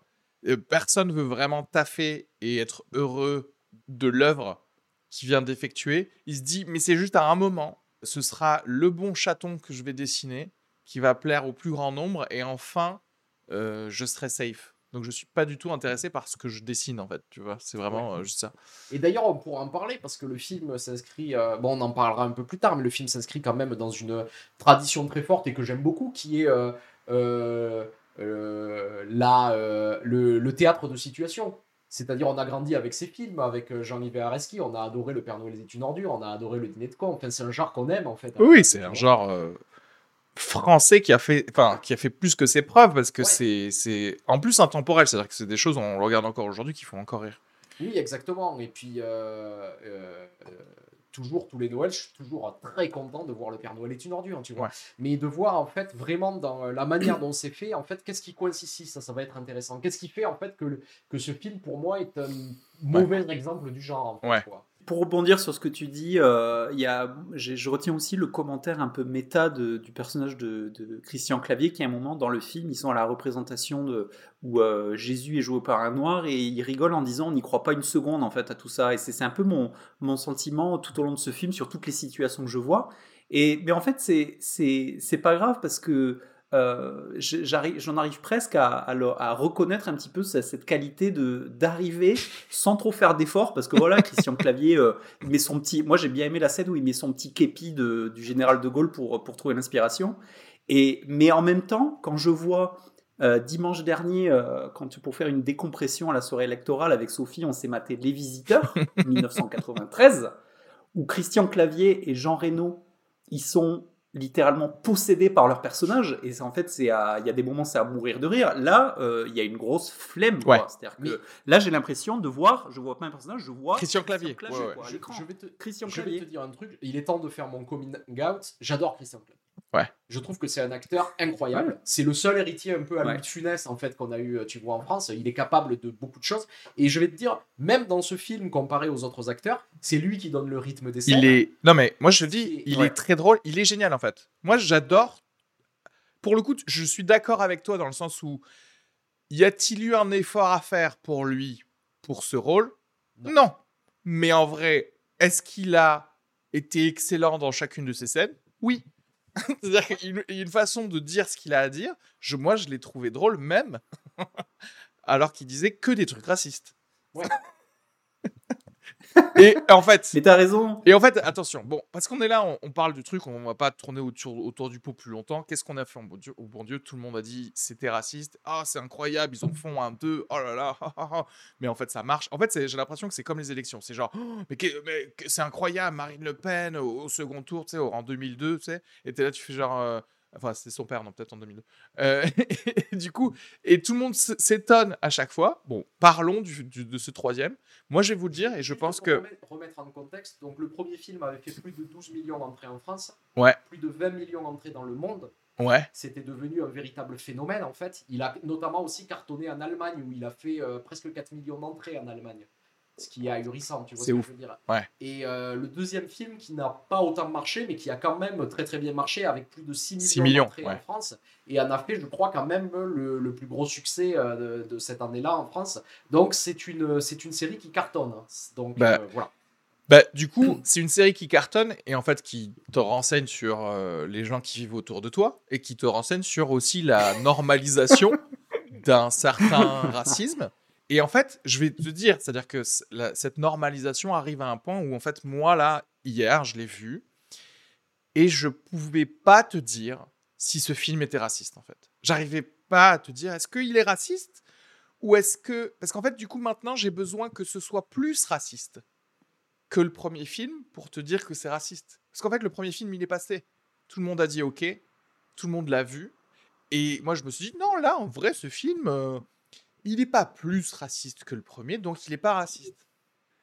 Personne veut vraiment taffer et être heureux de l'œuvre qu'il vient d'effectuer. Il se dit, mais c'est juste à un moment. Ce sera le bon chaton que je vais dessiner qui va plaire au plus grand nombre et enfin, euh, je serai safe. Donc je suis pas du tout intéressé par ce que je dessine en fait, tu vois. C'est vraiment euh, juste ça. Et d'ailleurs, on pourra en parler parce que le film s'inscrit. euh, bon, on en parlera un peu plus tard, mais le film s'inscrit quand même dans une tradition très forte et que j'aime beaucoup, qui est euh, la, euh, le, le théâtre de situation. C'est-à-dire, on a grandi avec ces films, avec euh, Jean-Yves Areski, on a adoré Le Père Noël est une ordure, on a adoré Le Dîner de con. Enfin, c'est un genre qu'on aime en fait. Oui, c'est un genre euh, français qui a fait, enfin, qui a fait plus que ses preuves parce que Ouais. c'est, en plus intemporel. C'est-à-dire que c'est des choses on regarde encore aujourd'hui qui font encore rire. Oui, exactement. Et puis, euh, euh, euh, toujours tous les Noëls, je suis toujours très content de voir Le Père Noël est une ordure, tu vois. Ouais. Mais de voir, en fait, vraiment dans euh, la manière dont c'est fait, en fait, qu'est-ce qui coince ici? Ça, ça va être intéressant. Qu'est-ce qui fait, en fait, que, le- que ce film, pour moi, est un mauvais exemple du genre, en fait, Ouais. quoi. Pour rebondir sur ce que tu dis, euh, y a, je retiens aussi le commentaire un peu méta du personnage de, Christian Clavier qui, à un moment dans le film, ils sont à la représentation où euh, Jésus est joué par un noir et il rigole en disant on n'y croit pas une seconde en fait à tout ça. Et c'est un peu mon, mon sentiment tout au long de ce film sur toutes les situations que je vois. Et, mais en fait, c'est pas grave parce que euh, j'en arrive presque à, à le- à reconnaître un petit peu ce- cette qualité de d'arriver sans trop faire d'efforts parce que voilà *laughs* Christian Clavier euh, il met son petit moi j'ai bien aimé la scène où il met son petit képi de- du général de Gaulle pour pour trouver l'inspiration. Et mais en même temps quand je vois euh, dimanche dernier, euh, quand, pour faire une décompression à la soirée électorale avec Sophie, on s'est maté Les Visiteurs, *laughs* 1993, où Christian Clavier et Jean Reno, ils sont littéralement possédés par leur personnage. Et en fait, c'est à- il y a des moments, c'est à mourir de rire. Là, euh, il y a une grosse flemme. Ouais. C'est-à-dire que là, j'ai l'impression de voir, je vois pas un personnage, je vois Christian Clavier. Clavier, Ouais, ouais. quoi, à Je, vais te, Christian je vais Clavier. te dire un truc. Il est temps de faire mon coming out. J'adore Christian Clavier. Ouais. Je trouve que c'est un acteur incroyable. C'est le seul héritier un peu à Ouais. Louis de Funès en fait qu'on a eu, tu vois, en France. Il est capable de beaucoup de choses. Et je vais te dire, même dans ce film comparé aux autres acteurs, c'est lui qui donne le rythme des scènes. Il est. Non, mais moi, je te dis, il Ouais. est très drôle. Il est génial, en fait. Moi, j'adore. Pour le coup, je suis d'accord avec toi dans le sens où y a-t-il eu un effort à faire pour lui pour ce rôle? Non. non. Mais en vrai, est-ce qu'il a été excellent dans chacune de ses scènes? Oui. *laughs* C'est-à-dire qu'il y a une façon de dire ce qu'il a à dire. Je, moi, je l'ai trouvé drôle, même *laughs* alors qu'il disait que des trucs racistes. Ouais. *laughs* *laughs* Et en fait, Mais t'as raison. et en fait, attention, bon, parce qu'on est là, on, on parle du truc, on va pas tourner autour, autour du pot plus longtemps. Qu'est-ce qu'on a fait? Au bon Dieu, bon Dieu Tout le monde a dit c'était raciste. Ah, c'est incroyable, ils en font un, deux, oh là là, *laughs* mais en fait, ça marche. En fait, j'ai l'impression que c'est comme les élections. C'est genre, Oh, mais, mais c'est incroyable, Marine Le Pen au, au second tour, tu sais, en 2002, tu sais, et t'es là, tu fais genre. euh, Enfin, c'était son père, non, peut-être en 2002. Euh, et *laughs* du coup, et tout le monde s'étonne à chaque fois. Bon, parlons du- du- de ce troisième. Moi, je vais vous le dire, et je Juste pense que. Remettre, remettre en contexte, donc le premier film avait fait plus de 12 millions d'entrées en France, Ouais. plus de 20 millions d'entrées dans le monde. Ouais. C'était devenu un véritable phénomène en fait. Il a notamment aussi cartonné en Allemagne où il a fait euh, presque 4 millions d'entrées en Allemagne. Ce qui est ahurissant, tu vois ce que ouf. je veux dire. Ouais. Et euh, le deuxième film qui n'a pas autant marché, mais qui a quand même très très bien marché avec plus de 6 millions, 6 millions, ouais. en France. Et en a fait, je crois, quand même le, le plus gros succès euh, de, de cette année-là en France. Donc c'est une, c'est une série qui cartonne. Donc Bah, euh, voilà. Bah, du coup, *clears throat* c'est une série qui cartonne et en fait qui te renseigne sur euh, les gens qui vivent autour de toi et qui te renseigne sur aussi la normalisation *laughs* d'un certain racisme. Et en fait, je vais te dire, c'est-à-dire que cette normalisation arrive à un point où en fait, moi là, hier, je l'ai vu et je pouvais pas te dire si ce film était raciste en fait. J'arrivais pas à te dire est-ce qu'il est raciste ou est-ce que parce qu'en fait, du coup, maintenant, j'ai besoin que ce soit plus raciste que le premier film pour te dire que c'est raciste. Parce qu'en fait, le premier film, il est passé. Tout le monde a dit OK, tout le monde l'a vu. Et moi, je me suis dit, non, là, en vrai, ce film, euh, il n'est pas plus raciste que le premier, donc il n'est pas raciste.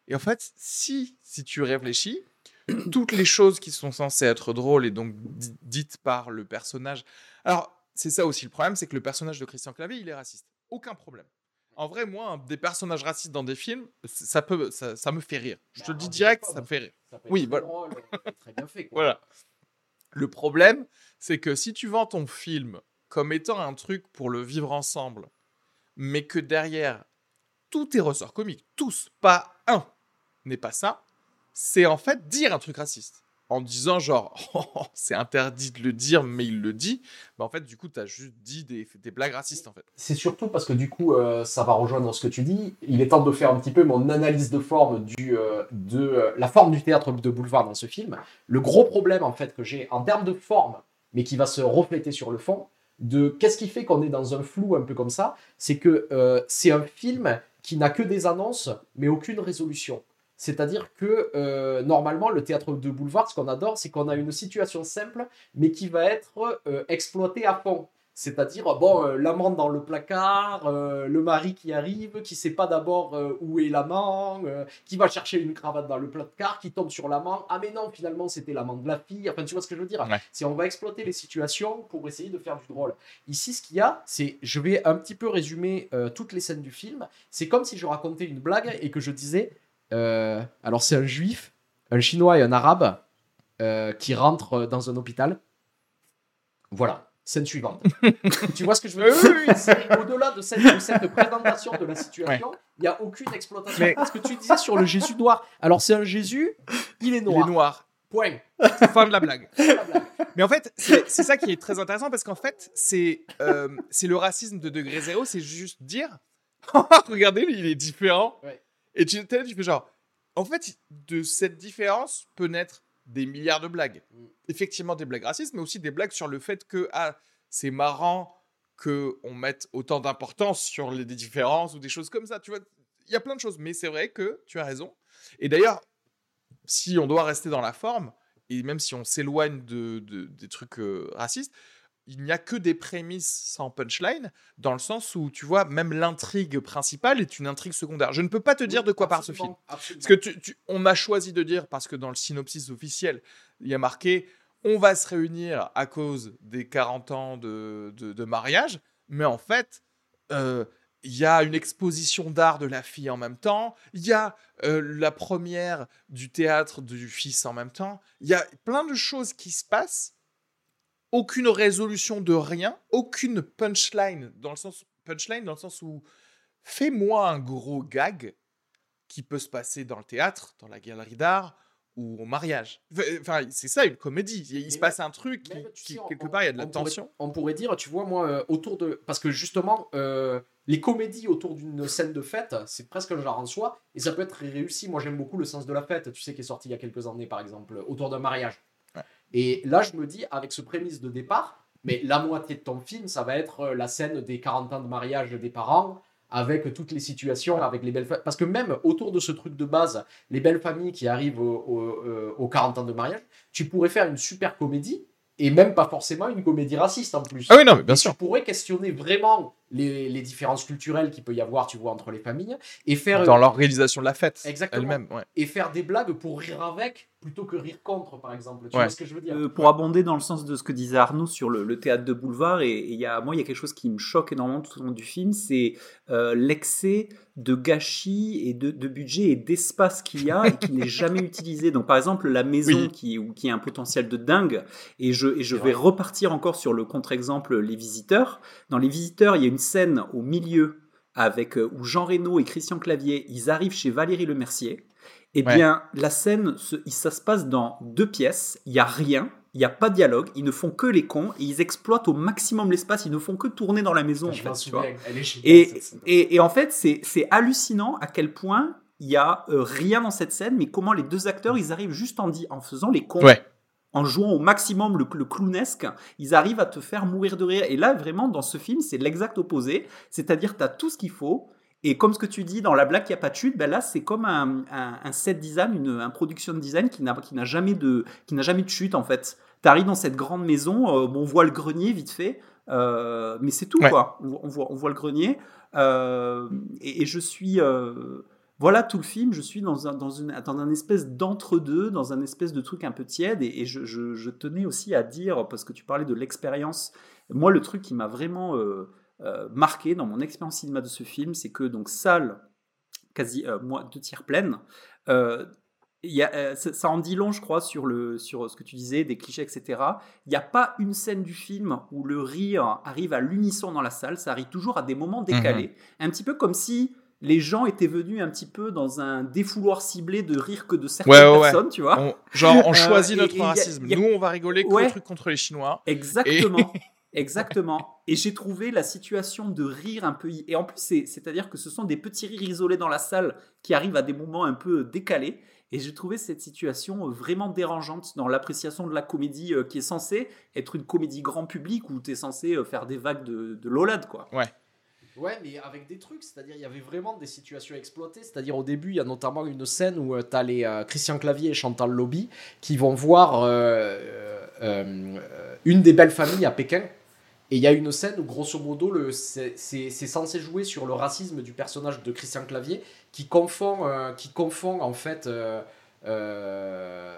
Et en fait, si, si tu réfléchis, *clears throat* toutes les choses qui sont censées être drôles et donc di- dites par le personnage. Alors, c'est ça aussi le problème, c'est que le personnage de Christian Clavier, il est raciste. Aucun problème. En vrai, moi, des personnages racistes dans des films, ça, peut, ça, ça me fait rire. Je te le dis direct, ça me fait rire. oui, voilà. *laughs* très bien fait. Voilà. Le problème, c'est que si tu vends ton film comme étant un truc pour le vivre ensemble, mais que derrière, tous tes ressorts comiques, tous, pas un, n'est pas ça, c'est en fait dire un truc raciste. En disant genre *laughs* oh, c'est interdit de le dire mais il le dit mais en fait du coup tu as juste dit des, des, blagues racistes en fait. C'est surtout parce que du coup euh, ça va rejoindre ce que tu dis. Il est temps de faire un petit peu mon analyse de forme du, euh, de euh, la forme du théâtre de boulevard dans ce film. Le gros problème en fait que j'ai en termes de forme mais qui va se refléter sur le fond de qu'est-ce qui fait qu'on est dans un flou un peu comme ça c'est que c'est un film qui n'a que des annonces mais aucune résolution c'est-à-dire que euh, normalement, le théâtre de boulevard, ce qu'on adore, c'est qu'on a une situation simple, mais qui va être euh, exploitée à fond. C'est-à-dire, bon, euh, l'amant dans le placard, le mari qui arrive, qui sait pas d'abord où est l'amant, qui va chercher une cravate dans le placard, qui tombe sur l'amant. Ah mais non, finalement, c'était l'amant de la fille. Enfin, tu vois ce que je veux dire? C'est on va exploiter les situations pour essayer de faire du drôle. Ici, ce qu'il y a, c'est, je vais un petit peu résumer toutes les scènes du film. C'est comme si je racontais une blague et que je disais, euh, alors, c'est un juif, un chinois et un arabe euh, qui rentrent dans un hôpital. Voilà. Scène suivante. *laughs* tu vois ce que je veux dire *laughs* Au-delà de cette, présentation de la situation, il n'y a aucune exploitation. Mais... Ce que tu disais sur le Jésus noir. Alors, c'est un Jésus, il est noir. Il est noir. Point. Fin de la blague. Mais en fait, c'est ça qui est très intéressant parce qu'en fait, c'est euh, le racisme de degré zéro, c'est juste dire *laughs* regardez, il est différent. Ouais. Et tu, tu fais genre, en fait, de cette différence peut naître des milliards de blagues. Mm. Effectivement, des blagues racistes, mais aussi des blagues sur le fait que ah, c'est marrant qu'on mette autant d'importance sur les différences ou des choses comme ça. Tu vois, il y a plein de choses, mais c'est vrai que tu as raison. Et d'ailleurs, si on doit rester dans la forme, et même si on s'éloigne de, des trucs euh, racistes, il n'y a que des prémices sans punchline, dans le sens où, tu vois, même l'intrigue principale est une intrigue secondaire. Je ne peux pas te dire de quoi parle ce film. Parce que tu, on a choisi de dire, parce que dans le synopsis officiel, il y a marqué on va se réunir à cause des 40 ans de, de, mariage, mais en fait, euh, il y a une exposition d'art de la fille en même temps, il y a euh, la première du théâtre du fils en même temps, il y a plein de choses qui se passent aucune résolution de rien, aucune punchline dans le sens punchline dans le sens où fais-moi un gros gag qui peut se passer dans le théâtre, dans la galerie d'art ou au mariage. Enfin, c'est ça une comédie. Il, se passe un truc qui, quelque part il y a de la tension. on pourrait dire, tu vois, moi, euh, autour de parce que justement. Euh, les comédies autour d'une scène de fête, c'est presque un genre en soi, et ça peut être réussi. Moi, j'aime beaucoup Le Sens de la Fête, tu sais, qui est sorti il y a quelques années, par exemple, autour d'un mariage. Et là, je me dis, avec ce prémisse de départ, mais la moitié de ton film, ça va être euh, la scène des 40 ans de mariage des parents, avec toutes les situations, avec les belles familles. Parce que même autour de ce truc de base, les belles familles qui arrivent aux 40 ans de mariage, tu pourrais faire une super comédie, et même pas forcément une comédie raciste en plus. Ah oui, non, bien sûr. Tu pourrais questionner vraiment les, les, différences culturelles qu'il peut y avoir, tu vois, entre les familles, et faire... Dans l'organisation de la fête elle-même, ouais. Et faire des blagues pour rire avec, plutôt que rire contre, par exemple. Tu vois ce que je veux dire? Euh, Pour abonder dans le sens de ce que disait Arnaud sur le, théâtre de boulevard, et, il y a, moi, il y a quelque chose qui me choque énormément tout au long du film, c'est euh, l'excès de gâchis et de, budget et d'espace qu'il y a et qui n'est jamais *laughs* utilisé. Donc, par exemple, la maison qui, qui a un potentiel de dingue, et je, et je vais repartir encore sur le contre-exemple Les Visiteurs. Dans Les Visiteurs, il y a une scène au milieu avec euh, où Jean Reno et Christian Clavier, ils arrivent chez Valérie Le Mercier eh bien, la scène, ça se passe dans deux pièces, il n'y a rien, il n'y a pas de dialogue, ils ne font que les cons et ils exploitent au maximum l'espace, ils ne font que tourner dans la maison. en fait, et, et, en fait, c'est hallucinant à quel point il n'y a euh, rien dans cette scène, mais comment les deux acteurs, ils arrivent juste en, en faisant les cons. En jouant au maximum le, le, clownesque, ils arrivent à te faire mourir de rire. Et là, vraiment, dans ce film, c'est l'exact opposé. C'est-à-dire, tu as tout ce qu'il faut, et comme ce que tu dis, dans la blague, il n'y a pas de chute, ben là, c'est comme un, set design, une, un production design qui n'a jamais, de, jamais de chute, en fait. Tu arrives dans cette grande maison, euh, on voit le grenier vite fait, euh, mais c'est tout, quoi. On, voit, on voit le grenier. Euh, et, je suis. Voilà tout le film, je suis dans un, dans une, dans un espèce d'entre-deux, dans un espèce de truc un peu tiède. Et, je, je, tenais aussi à dire, parce que tu parlais de l'expérience, moi, le truc qui m'a vraiment euh, marqué dans mon expérience cinéma de ce film, c'est que donc salle quasi euh, moi, deux tiers pleine, euh, y a, euh, ça, ça en dit long, je crois, sur, le, sur ce que tu disais, des clichés, etc. Il n'y a pas une scène du film où le rire arrive à l'unisson dans la salle, ça arrive toujours à des moments décalés, un petit peu comme si les gens étaient venus un petit peu dans un défouloir ciblé de rire que de certaines Ouais, ouais, ouais. personnes, tu vois. On- genre, on Euh, choisit et- notre et y a- racisme. y a- Nous, on va rigoler truc contre les Chinois. Exactement. *laughs* Exactement. Et j'ai trouvé la situation de rire un peu. Et en plus, c'est- c'est-à-dire que ce sont des petits rires isolés dans la salle qui arrivent à des moments un peu décalés. Et j'ai trouvé cette situation vraiment dérangeante dans l'appréciation de la comédie euh, qui est censée être une comédie grand public où tu es censé euh, faire des vagues de, de lolade, quoi. Ouais, mais avec des trucs, c'est-à-dire il y avait vraiment des situations exploitées. C'est-à-dire au début, il y a notamment une scène où tu as les euh, Christian Clavier et Chantal Lobby qui vont voir euh, euh, euh, une des belles familles à Pékin. Et il y a une scène où, grosso modo, le- c'est c'est- c'est censé jouer sur le racisme du personnage de Christian Clavier qui confond, euh, qui confond en fait euh, euh,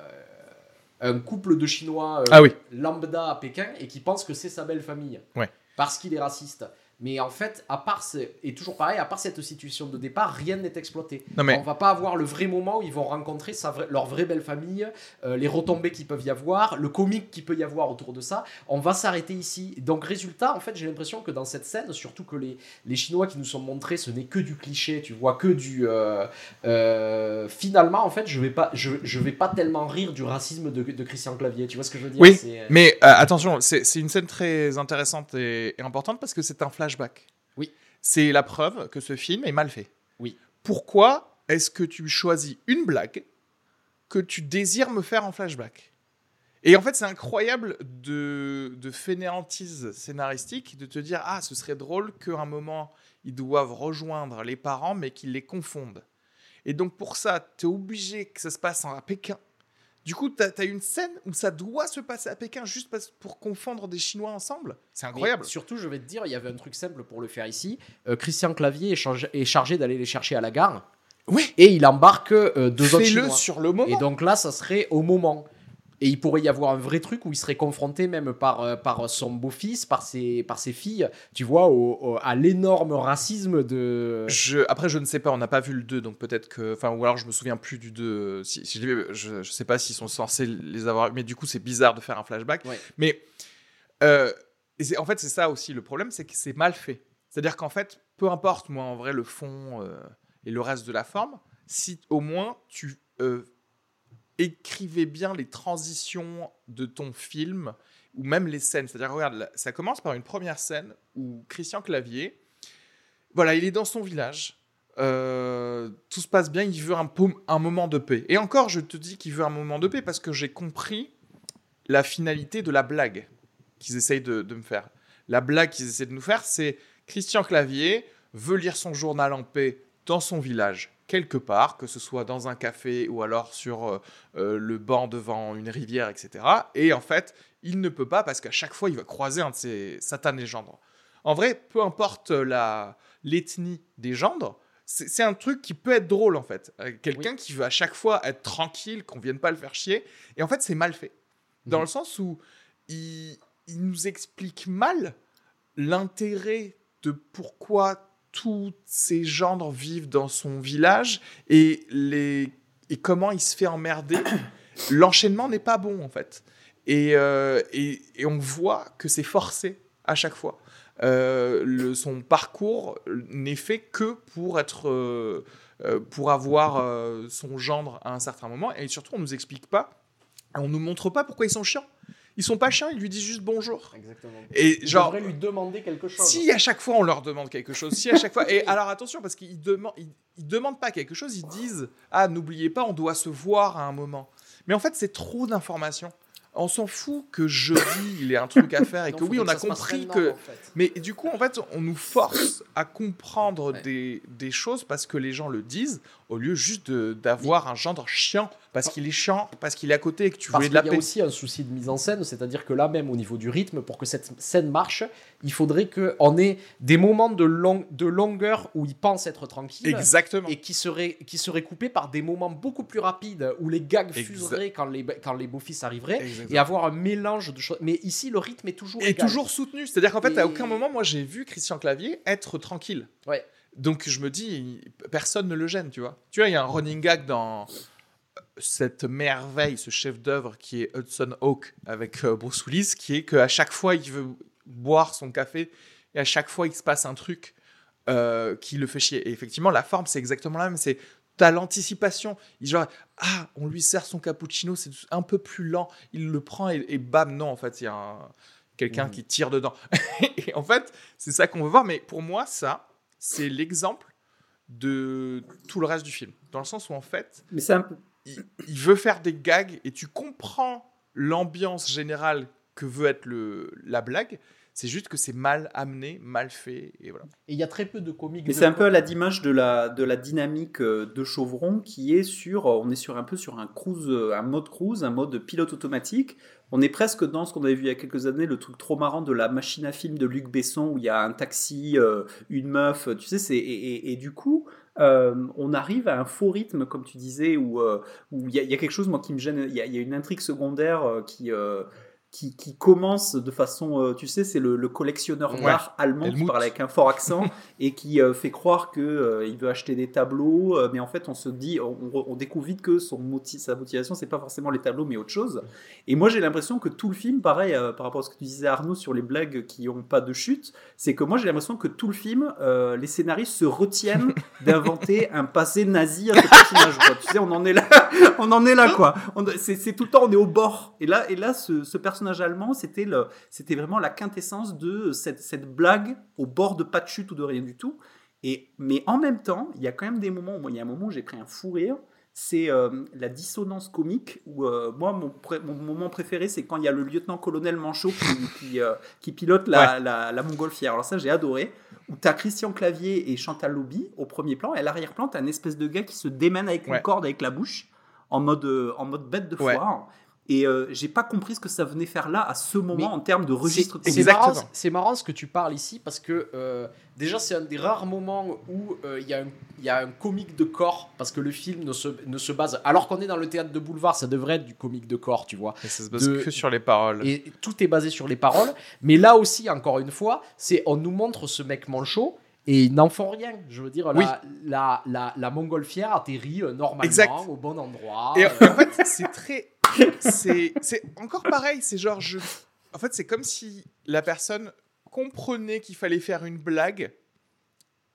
un couple de Chinois euh, Ah oui. lambda à Pékin et qui pense que c'est sa belle famille. Ouais. Parce qu'il est raciste. Mais en fait, à part ce- et toujours pareil, à part cette situation de départ, rien n'est exploité. Non, mais On va pas avoir le vrai moment où ils vont rencontrer sa leur vraie belle famille, euh, les retombées qu'il peuvent y avoir, le comique qu'il peut y avoir autour de ça. On va s'arrêter ici. Donc résultat, en fait, j'ai l'impression que dans cette scène, surtout que les, les Chinois qui nous sont montrés, ce n'est que du cliché, tu vois, que du... euh, euh, finalement, en fait, je vais pas, je, je vais pas tellement rire du racisme de, de Christian Clavier. Tu vois ce que je veux dire? Oui, Mais attention, c'est une scène très intéressante et, et importante parce que c'est un flashback. Oui. C'est la preuve que ce film est mal fait. Oui. Pourquoi est-ce que tu choisis une blague que tu désires me faire en flashback? Et en fait, c'est incroyable de, de fainéantise scénaristique de te dire Ah, ce serait drôle qu'à un moment, ils doivent rejoindre les parents, mais qu'ils les confondent. Et donc, pour ça, tu es obligé que ça se passe à Pékin. Du coup, tu as, une scène où ça doit se passer à Pékin juste pour confondre des Chinois ensemble? C'est incroyable. Mais surtout, je vais te dire, il y avait un truc simple pour le faire ici. Euh, Christian Clavier est, chargé- d'aller les chercher à la gare. Oui. Et il embarque euh, deux autres Fais-le Chinois. sur le moment. Et donc là, ça serait au moment. Et il pourrait y avoir un vrai truc où il serait confronté même par, euh, par son beau-fils, par ses, par ses filles, tu vois, au, au- à l'énorme racisme de... Je, après, je ne sais pas, on n'a pas vu le 2, donc peut-être que. Enfin, ou alors je me souviens plus du 2. Si, si je, je sais pas s'ils sont censés les avoir. Mais du coup, c'est bizarre de faire un flashback. Ouais. Mais euh, en fait, c'est ça aussi le problème, c'est que c'est mal fait. C'est-à-dire qu'en fait, peu importe, moi, en vrai, le fond euh, et le reste de la forme, si au moins tu euh, écrivais bien les transitions de ton film ou même les scènes. C'est-à-dire, regarde, ça commence par une première scène où Christian Clavier, voilà, il est dans son village. euh, tout se passe bien, il veut un moment de paix. Et encore, je te dis qu'il veut un moment de paix parce que j'ai compris la finalité de la blague qu'ils essayent de, de me faire. La blague qu'ils essaient de nous faire, c'est Christian Clavier veut lire son journal en paix dans son village, quelque part, que ce soit dans un café ou alors sur euh, euh, le banc devant une rivière, etc. Et en fait, il ne peut pas parce qu'à chaque fois, il va croiser un de ces satanés gendres. En vrai, peu importe la l'ethnie des gendres, c'est un truc qui peut être drôle en fait. Euh, Quelqu'un qui veut à chaque fois être tranquille, qu'on vienne pas le faire chier. Et en fait, c'est mal fait. Dans Mhm. le sens où il, il nous explique mal l'intérêt de pourquoi tous ces gendres vivent dans son village et, les, et comment il se fait emmerder. *coughs* L'enchaînement n'est pas bon en fait. Et, euh, et, et on voit que c'est forcé à chaque fois. Euh, son parcours n'est fait que pour être euh, pour avoir son gendre à un certain moment et surtout on nous explique pas on nous montre pas pourquoi ils sont chiants ils sont pas chiants ils lui disent juste bonjour Exactement. et Il genre lui demander quelque chose. si à chaque fois on leur demande quelque chose, si à chaque fois. Et alors attention, parce qu'ils demandent, ils, ils demandent pas quelque chose, ils disent Ah, n'oubliez pas, on doit se voir à un moment. Mais en fait, c'est trop d'informations. On s'en fout que jeudi, il y a un truc à faire et *laughs* Non, que oui, on a compris que. en fait. Mais du coup, en fait, on nous force à comprendre Ouais. des, des choses parce que les gens le disent, au lieu juste d'avoir un gendre chiant parce qu'il est chiant, parce qu'il est à côté et que tu Parce voulais de la y a aussi un souci de mise en scène, c'est-à-dire que là même au niveau du rythme, pour que cette scène marche, il faudrait qu'on ait des moments de, long- de longueur où il pense être tranquille. Exactement. Et qui seraient qui serait coupés par des moments beaucoup plus rapides où les gags fuseraient quand les, quand les beaux-fils arriveraient Exactement. et avoir un mélange de choses. Mais ici, le rythme est toujours Et égal. toujours soutenu. C'est-à-dire qu'en fait, Et- à aucun moment, moi, j'ai vu Christian Clavier être tranquille. Ouais. Donc je me dis, personne ne le gêne, tu vois. Tu vois, il y a un running gag dans euh, cette merveille, ce chef-d'œuvre qui est Hudson Hawk avec euh, Bruce Willis, qui est qu'à chaque fois, il veut boire son café et à chaque fois, il se passe un truc euh, qui le fait chier. Et effectivement, la forme, c'est exactement la même. C'est T'as l'anticipation. Il genre, ah, on lui sert son cappuccino, c'est un peu plus lent. Il le prend et, et bam, non, en fait, il y a un- quelqu'un Mhm. qui tire dedans. *laughs* et en fait, c'est ça qu'on veut voir. Mais pour moi, ça, c'est l'exemple de tout le reste du film. Dans le sens où, en fait, Mais il, il veut faire des gags et tu comprends l'ambiance générale que veut être le, la blague. C'est juste que c'est mal amené, mal fait. Et voilà. Et il y a très peu de comiques. Mais c'est un peu à la d'image de la, de la dynamique euh, de Chauvron qui est sur, euh, on est sur un peu sur un cruise, euh, un mode cruise, un mode pilote automatique. On est presque dans ce qu'on avait vu il y a quelques années, le truc trop marrant de la machine à film de Luc Besson où il y a un taxi, euh, une meuf, tu sais, et, du coup. euh, on arrive à un faux rythme, comme tu disais, où euh, il y, a- quelque chose moi qui me gêne. Il y a, une intrigue secondaire euh, qui euh, qui, qui commence de façon, euh, tu sais, c'est le, le collectionneur Ouais. d'art allemand qui Helmut. parle avec un fort accent *laughs* et qui euh, fait croire que euh, il veut acheter des tableaux, euh, mais en fait on se dit, on, on découvre vite que son moti- sa motivation c'est pas forcément les tableaux mais autre chose. Et moi j'ai l'impression que tout le film, pareil par rapport à ce que tu disais Arnaud sur les blagues qui ont pas de chute, c'est que moi j'ai l'impression que tout le film, les scénaristes se retiennent *laughs* d'inventer un passé nazi à ce personnage. quoi. Tu sais, on en est là, *laughs* on en est là quoi. C'est tout le temps on est au bord. Et là, et là, ce, ce personnage allemand, c'était c'était vraiment la quintessence de cette, cette blague au bord de pas de chute ou de rien du tout. Et, mais en même temps, il y a quand même des moments, où- moi, il y a un moment où j'ai pris un fou rire, c'est euh, la dissonance comique, où euh, moi, mon, pré- mon moment préféré, c'est quand il y a le lieutenant-colonel Manchot qui, qui, euh, qui pilote la, la, la montgolfière. Alors ça, j'ai adoré. Où tu as Christian Clavier et Chantal Lobby au premier plan, et à l'arrière-plan, tu as un espèce de gars qui se démène avec Ouais. une corde avec la bouche, en mode, en mode bête de Ouais. Et euh, j'ai pas compris ce que ça venait faire là, à ce moment, Mais en termes de registre C'est- marrant, c'est marrant ce que tu parles ici parce que euh, déjà c'est un des rares moments où euh, il y, a un- il y a un comique de corps parce que le film ne se, ne se base alors qu'on est dans le théâtre de boulevard ça devrait être du comique de corps tu vois Et ça se base De- que sur les paroles. et tout est basé sur les paroles mais là aussi encore une fois c'est on nous montre ce mec manchot et ils n'en font rien. Je veux dire, Oui. la, la, la, la montgolfière atterrit normalement Exact. au bon endroit. Et en fait, c'est très. C'est encore pareil. C'est genre. Je... En fait, c'est comme si la personne comprenait qu'il fallait faire une blague,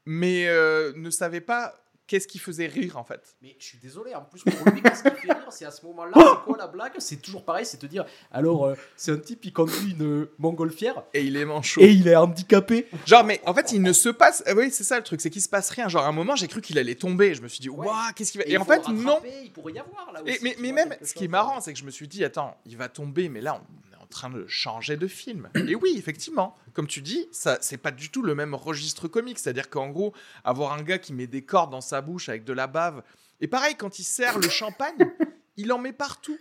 mais euh, ne savait pas qu'est-ce qui faisait rire, en fait. Mais je suis désolé, en plus pour lui, qu'est-ce qui fait rire C'est à ce moment-là, c'est quoi la blague? C'est toujours pareil, c'est te dire, alors euh, c'est un type, il conduit une montgolfière Et il est manchot. et il est handicapé. Genre, mais en fait, il ne se passe. euh, Oui, c'est ça le truc, c'est qu'il se passe rien. Genre, à un moment, j'ai cru qu'il allait tomber. Je me suis dit, Ouais. waouh, qu'est-ce qu'il va. Et, Et, en fait, non. Il pourrait y avoir là Et- mais mais vois, même, ce qui est marrant, c'est que je me suis dit, attends, il va tomber, mais là, on train de changer de film. Et oui, effectivement, comme tu dis, ça, c'est pas du tout le même registre comique. C'est-à-dire qu'en gros, avoir un gars qui met des cordes dans sa bouche avec de la bave, et pareil, quand il sert le champagne, *laughs* il en met partout.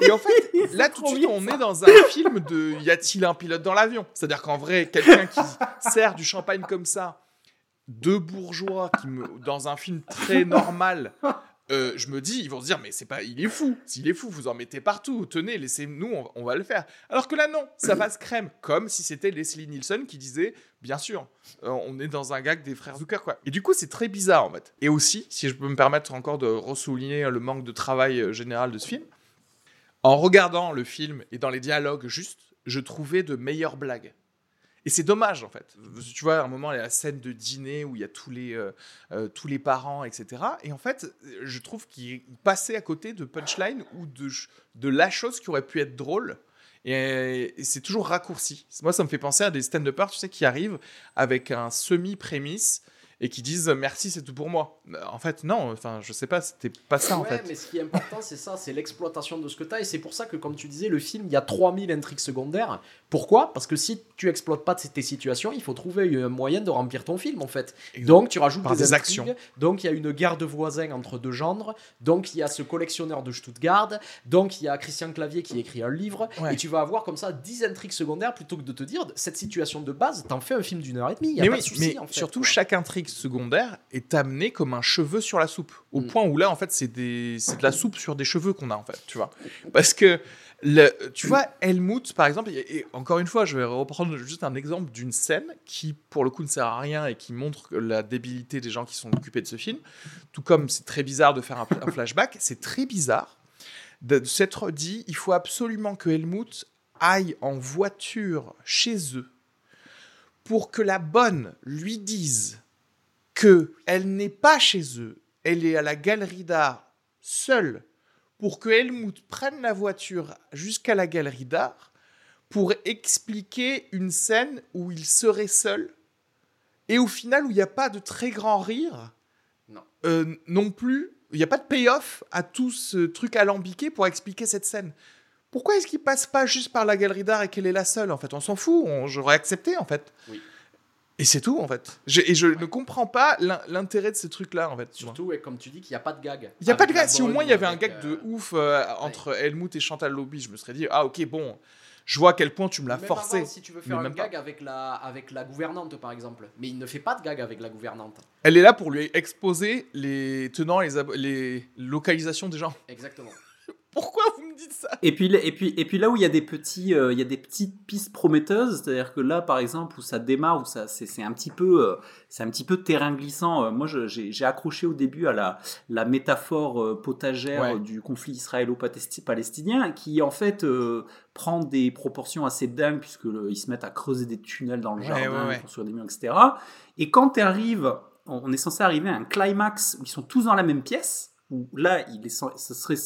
Et en fait, là tout de suite, on est dans un film de y a-t-il un pilote dans l'avion? C'est-à-dire qu'en vrai, quelqu'un qui sert du champagne comme ça, deux bourgeois qui me, dans un film très normal, euh, je me dis, ils vont se dire, mais c'est pas, il est fou. S'il est fou, vous en mettez partout. Tenez, laissez-nous, on, va le faire. Alors que là, non, ça passe crème, comme si c'était Leslie Nielsen qui disait, bien sûr, euh, on est dans un gag des frères Zucker, quoi. Et du coup, c'est très bizarre, en fait. Et aussi, si je peux me permettre encore de ressouligner le manque de travail euh, général de ce film, en regardant le film et dans les dialogues juste, je trouvais de meilleures blagues. Et c'est dommage en fait. Tu vois, à un moment, il y a la scène de dîner où il y a tous les, euh, euh, tous les parents, etc. Et en fait, je trouve qu'il passait à côté de punchline ou de, de la chose qui aurait pu être drôle. Et, et c'est toujours raccourci. Moi, ça me fait penser à des stand-uppers, tu sais, qui arrivent avec un semi-prémisse et qui disent merci, c'est tout pour moi. En fait, non, enfin, je sais pas, c'était pas ça en fait. mais ce qui est important, c'est ça, c'est l'exploitation de ce que tu as. Et c'est pour ça que, comme tu disais, le film, il y a 3000 intrigues secondaires. Pourquoi? Parce que si tu exploites pas tes situations, il faut trouver un moyen de remplir ton film, en fait. Donc, tu rajoutes des, actions. Donc, il y a une guerre de voisins entre deux gendres. Donc, il y a ce collectionneur de Stuttgart. Donc, il y a Christian Clavier qui écrit un livre. Ouais. Et tu vas avoir comme ça 10 intrigues secondaires plutôt que de te dire, cette situation de base, t'en fais un film d'une heure et demie. Il y a mais pas oui, de souci, mais en fait, surtout chaque intrigue secondaire est amenée comme un cheveu sur la soupe. Au Mm. point où là, en fait, c'est de la soupe sur des cheveux qu'on a, en fait, tu vois. Parce que, le... tu vois, Helmut, par exemple, et, et encore une fois, je vais reprendre juste un exemple d'une scène qui, pour le coup, ne sert à rien et qui montre la débilité des gens qui sont occupés de ce film. Tout comme c'est très bizarre de faire un, un flashback, c'est très bizarre de de s'être dit, il faut absolument que Helmut aille en voiture chez eux pour que la bonne lui dise que elle n'est pas chez eux, elle est à la galerie d'art seule, pour que Helmut prenne la voiture jusqu'à la galerie d'art pour expliquer une scène où il serait seul et au final où il n'y a pas de très grand rire, Non. euh, non plus, il n'y a pas de payoff à tout ce truc alambiqué pour expliquer cette scène. Pourquoi est-ce qu'il passe pas juste par la galerie d'art et qu'elle est la seule en fait? On s'en fout, on- j'aurais accepté en fait. Oui. Et c'est tout en fait. Je- et je ne comprends pas l'in- l'intérêt de ce truc-là en fait. Surtout, et comme tu dis, qu'il n'y a pas de gag. Il n'y a pas de gag. Si au moins il y avait un gag euh, de ouf euh, entre Helmut et Chantal Lobby, je me serais dit ah ok bon, je vois à quel point tu me l'as Même forcé. avant, si tu veux Mais faire un pas. gag avec la, avec la gouvernante, par exemple. Mais il ne fait pas de gag avec la gouvernante. Elle est là pour lui exposer les tenants et les, ab- les localisations des gens. Exactement. Pourquoi vous me dites ça? Et puis, et, puis, et puis là où il y a des, petits, euh, il y a des petites pistes prometteuses, c'est-à-dire que là, par exemple, où ça démarre, où ça, c'est, c'est un petit peu, euh, c'est un petit peu terrain glissant. Euh, moi, je- j'ai, j'ai accroché au début à la, la métaphore euh, potagère Ouais. du conflit israélo-palestinien, qui en fait euh, prend des proportions assez dingues puisque le- ils se mettent à creuser des tunnels dans le Ouais, jardin, ouais, construisent des murs, etc. Et quand tu arrives, on est censé arriver à un climax où ils sont tous dans la même pièce, où là, il est, ce serait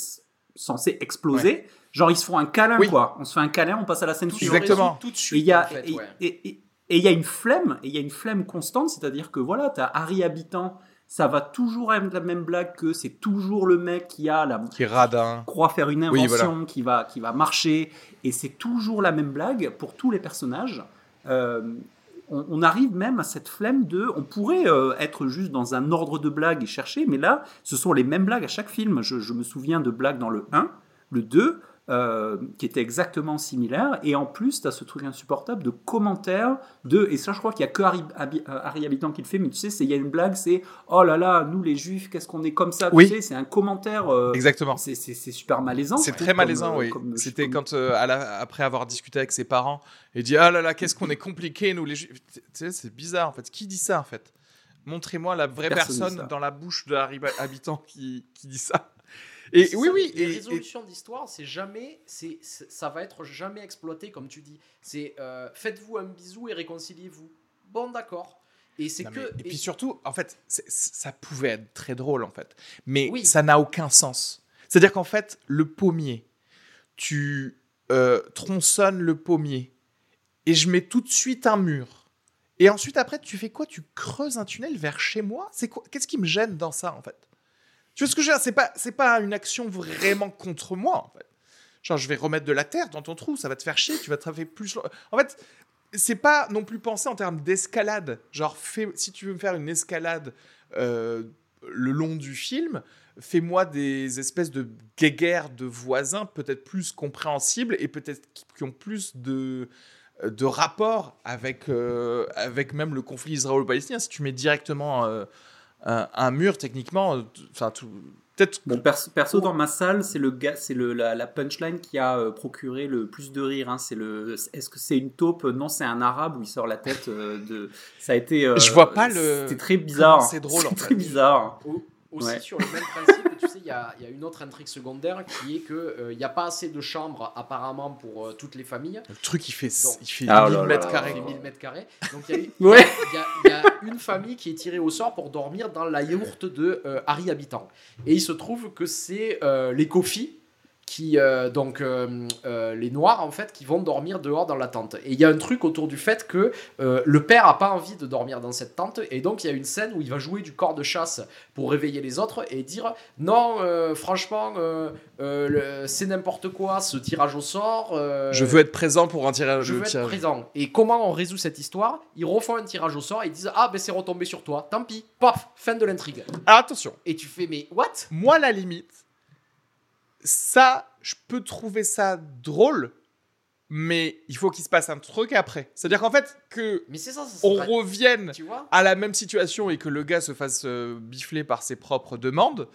censé exploser. Genre, ils se font un câlin, Oui. quoi. On se fait un câlin, on passe à la scène suivante. Exactement. Tout de Et suite. il y a, en fait, et- ouais. et- et- et il y a une flemme, et il y a une flemme constante, c'est-à-dire que voilà, tu as Harry Habitant, ça va toujours être la même blague que c'est toujours le mec qui a la Qui est radin. croit faire une Oui, invention qui, va, qui va marcher, et c'est toujours la même blague pour tous les personnages. Euh, on, arrive même à cette flemme de. On pourrait euh, être juste dans un ordre de blagues et chercher, mais là, ce sont les mêmes blagues à chaque film. Je, je me souviens de blagues dans le 1, le 2, euh, qui étaient exactement similaires, et en plus, tu as ce truc insupportable de commentaires de. Et ça, je crois qu'il n'y a que Harry, euh, Harry Habitant qui le fait, mais tu sais, il y a une blague, c'est Oh là là, nous les juifs, qu'est-ce qu'on est comme ça Oui. Tu sais, c'est un commentaire. euh, Exactement. c'est super malaisant. C'est très comme, malaisant, euh, oui. C'était comme- quand, à la- après avoir discuté avec ses parents, il dit Ah là là, qu'est-ce qu'on est compliqué, nous les juifs. Tu sais, c'est bizarre en fait. Qui dit ça en fait? Montrez-moi la vraie Personne dans la bouche de Harry Habitant qui, qui dit ça. Et oui, ça, oui. Les et- et- résolutions d'histoire, c'est jamais, c'est, ça va être jamais exploité comme tu dis. C'est euh, faites-vous un bisou et réconciliez-vous. Bon, d'accord. Et c'est Non, que. mais- et et- puis surtout, en fait, c'est- ça pouvait être très drôle, en fait. Mais Oui. ça n'a aucun sens. C'est-à-dire qu'en fait, le pommier, tu euh, tronçonnes le pommier et je mets tout de suite un mur. Et ensuite, après, tu fais quoi? Tu creuses un tunnel vers chez moi? C'est quoi? Qu'est-ce qui me gêne dans ça, en fait? Tu vois ce que je veux dire? C'est pas, c'est pas une action vraiment contre moi. Genre, je vais remettre de la terre dans ton trou, ça va te faire chier, tu vas te faire plus. En fait, c'est pas non plus pensé en termes d'escalade. Genre, si tu veux me faire une escalade euh, le long du film, fais-moi des espèces de guéguerres de voisins peut-être plus compréhensibles et peut-être qui, ont plus de de rapport avec, euh, avec même le conflit israélo-palestinien. Si tu mets directement euh, un, un mur, techniquement, euh, enfin, tout- peut-être Bon, perso, perso, dans ma salle, c'est le gars, c'est le la, la punchline qui a euh, procuré le plus de rire. hein. C'est le. Est-ce que c'est une taupe? Non, c'est un arabe où il sort la tête euh, de. Ça a été. euh, Je vois pas le- C'était très bizarre. c'est drôle, en C'est fait. très bizarre. Au- Aussi Ouais. sur le même principe, tu sais, il y a, il y a une autre intrigue secondaire qui est que il n'y a pas assez de chambres apparemment pour euh, toutes les familles. le truc il fait, Donc- il fait Ah, 1000 là, là, mètres là, carrés. fait là. 1000 mètres carrés. Donc il y, a Ouais. y y une famille qui est tirée au sort pour dormir dans la yourte de euh, Harry Habitant. Et il se trouve que c'est euh, les Kofi qui euh, donc euh, euh, les noirs en fait qui vont dormir dehors dans la tente et il y a un truc autour du fait que le père a pas envie de dormir dans cette tente et donc il y a une scène où il va jouer du corps de chasse pour réveiller les autres et dire non franchement c'est n'importe quoi ce tirage au sort Je veux être présent pour un tirage. je veux être présent. Et comment on résout cette histoire? Ils refont un tirage au sort et ils disent Ah, ben c'est retombé sur toi. Tant pis. Paf, fin de l'intrigue. Alors attention, Et tu fais Mais what? Moi la limite, ça, je peux trouver ça drôle, mais il faut qu'il se passe un truc après. C'est-à-dire qu'en fait, que Mais c'est ça, ça on revienne à la même situation et que le gars se fasse euh, bifler par ses propres demandes.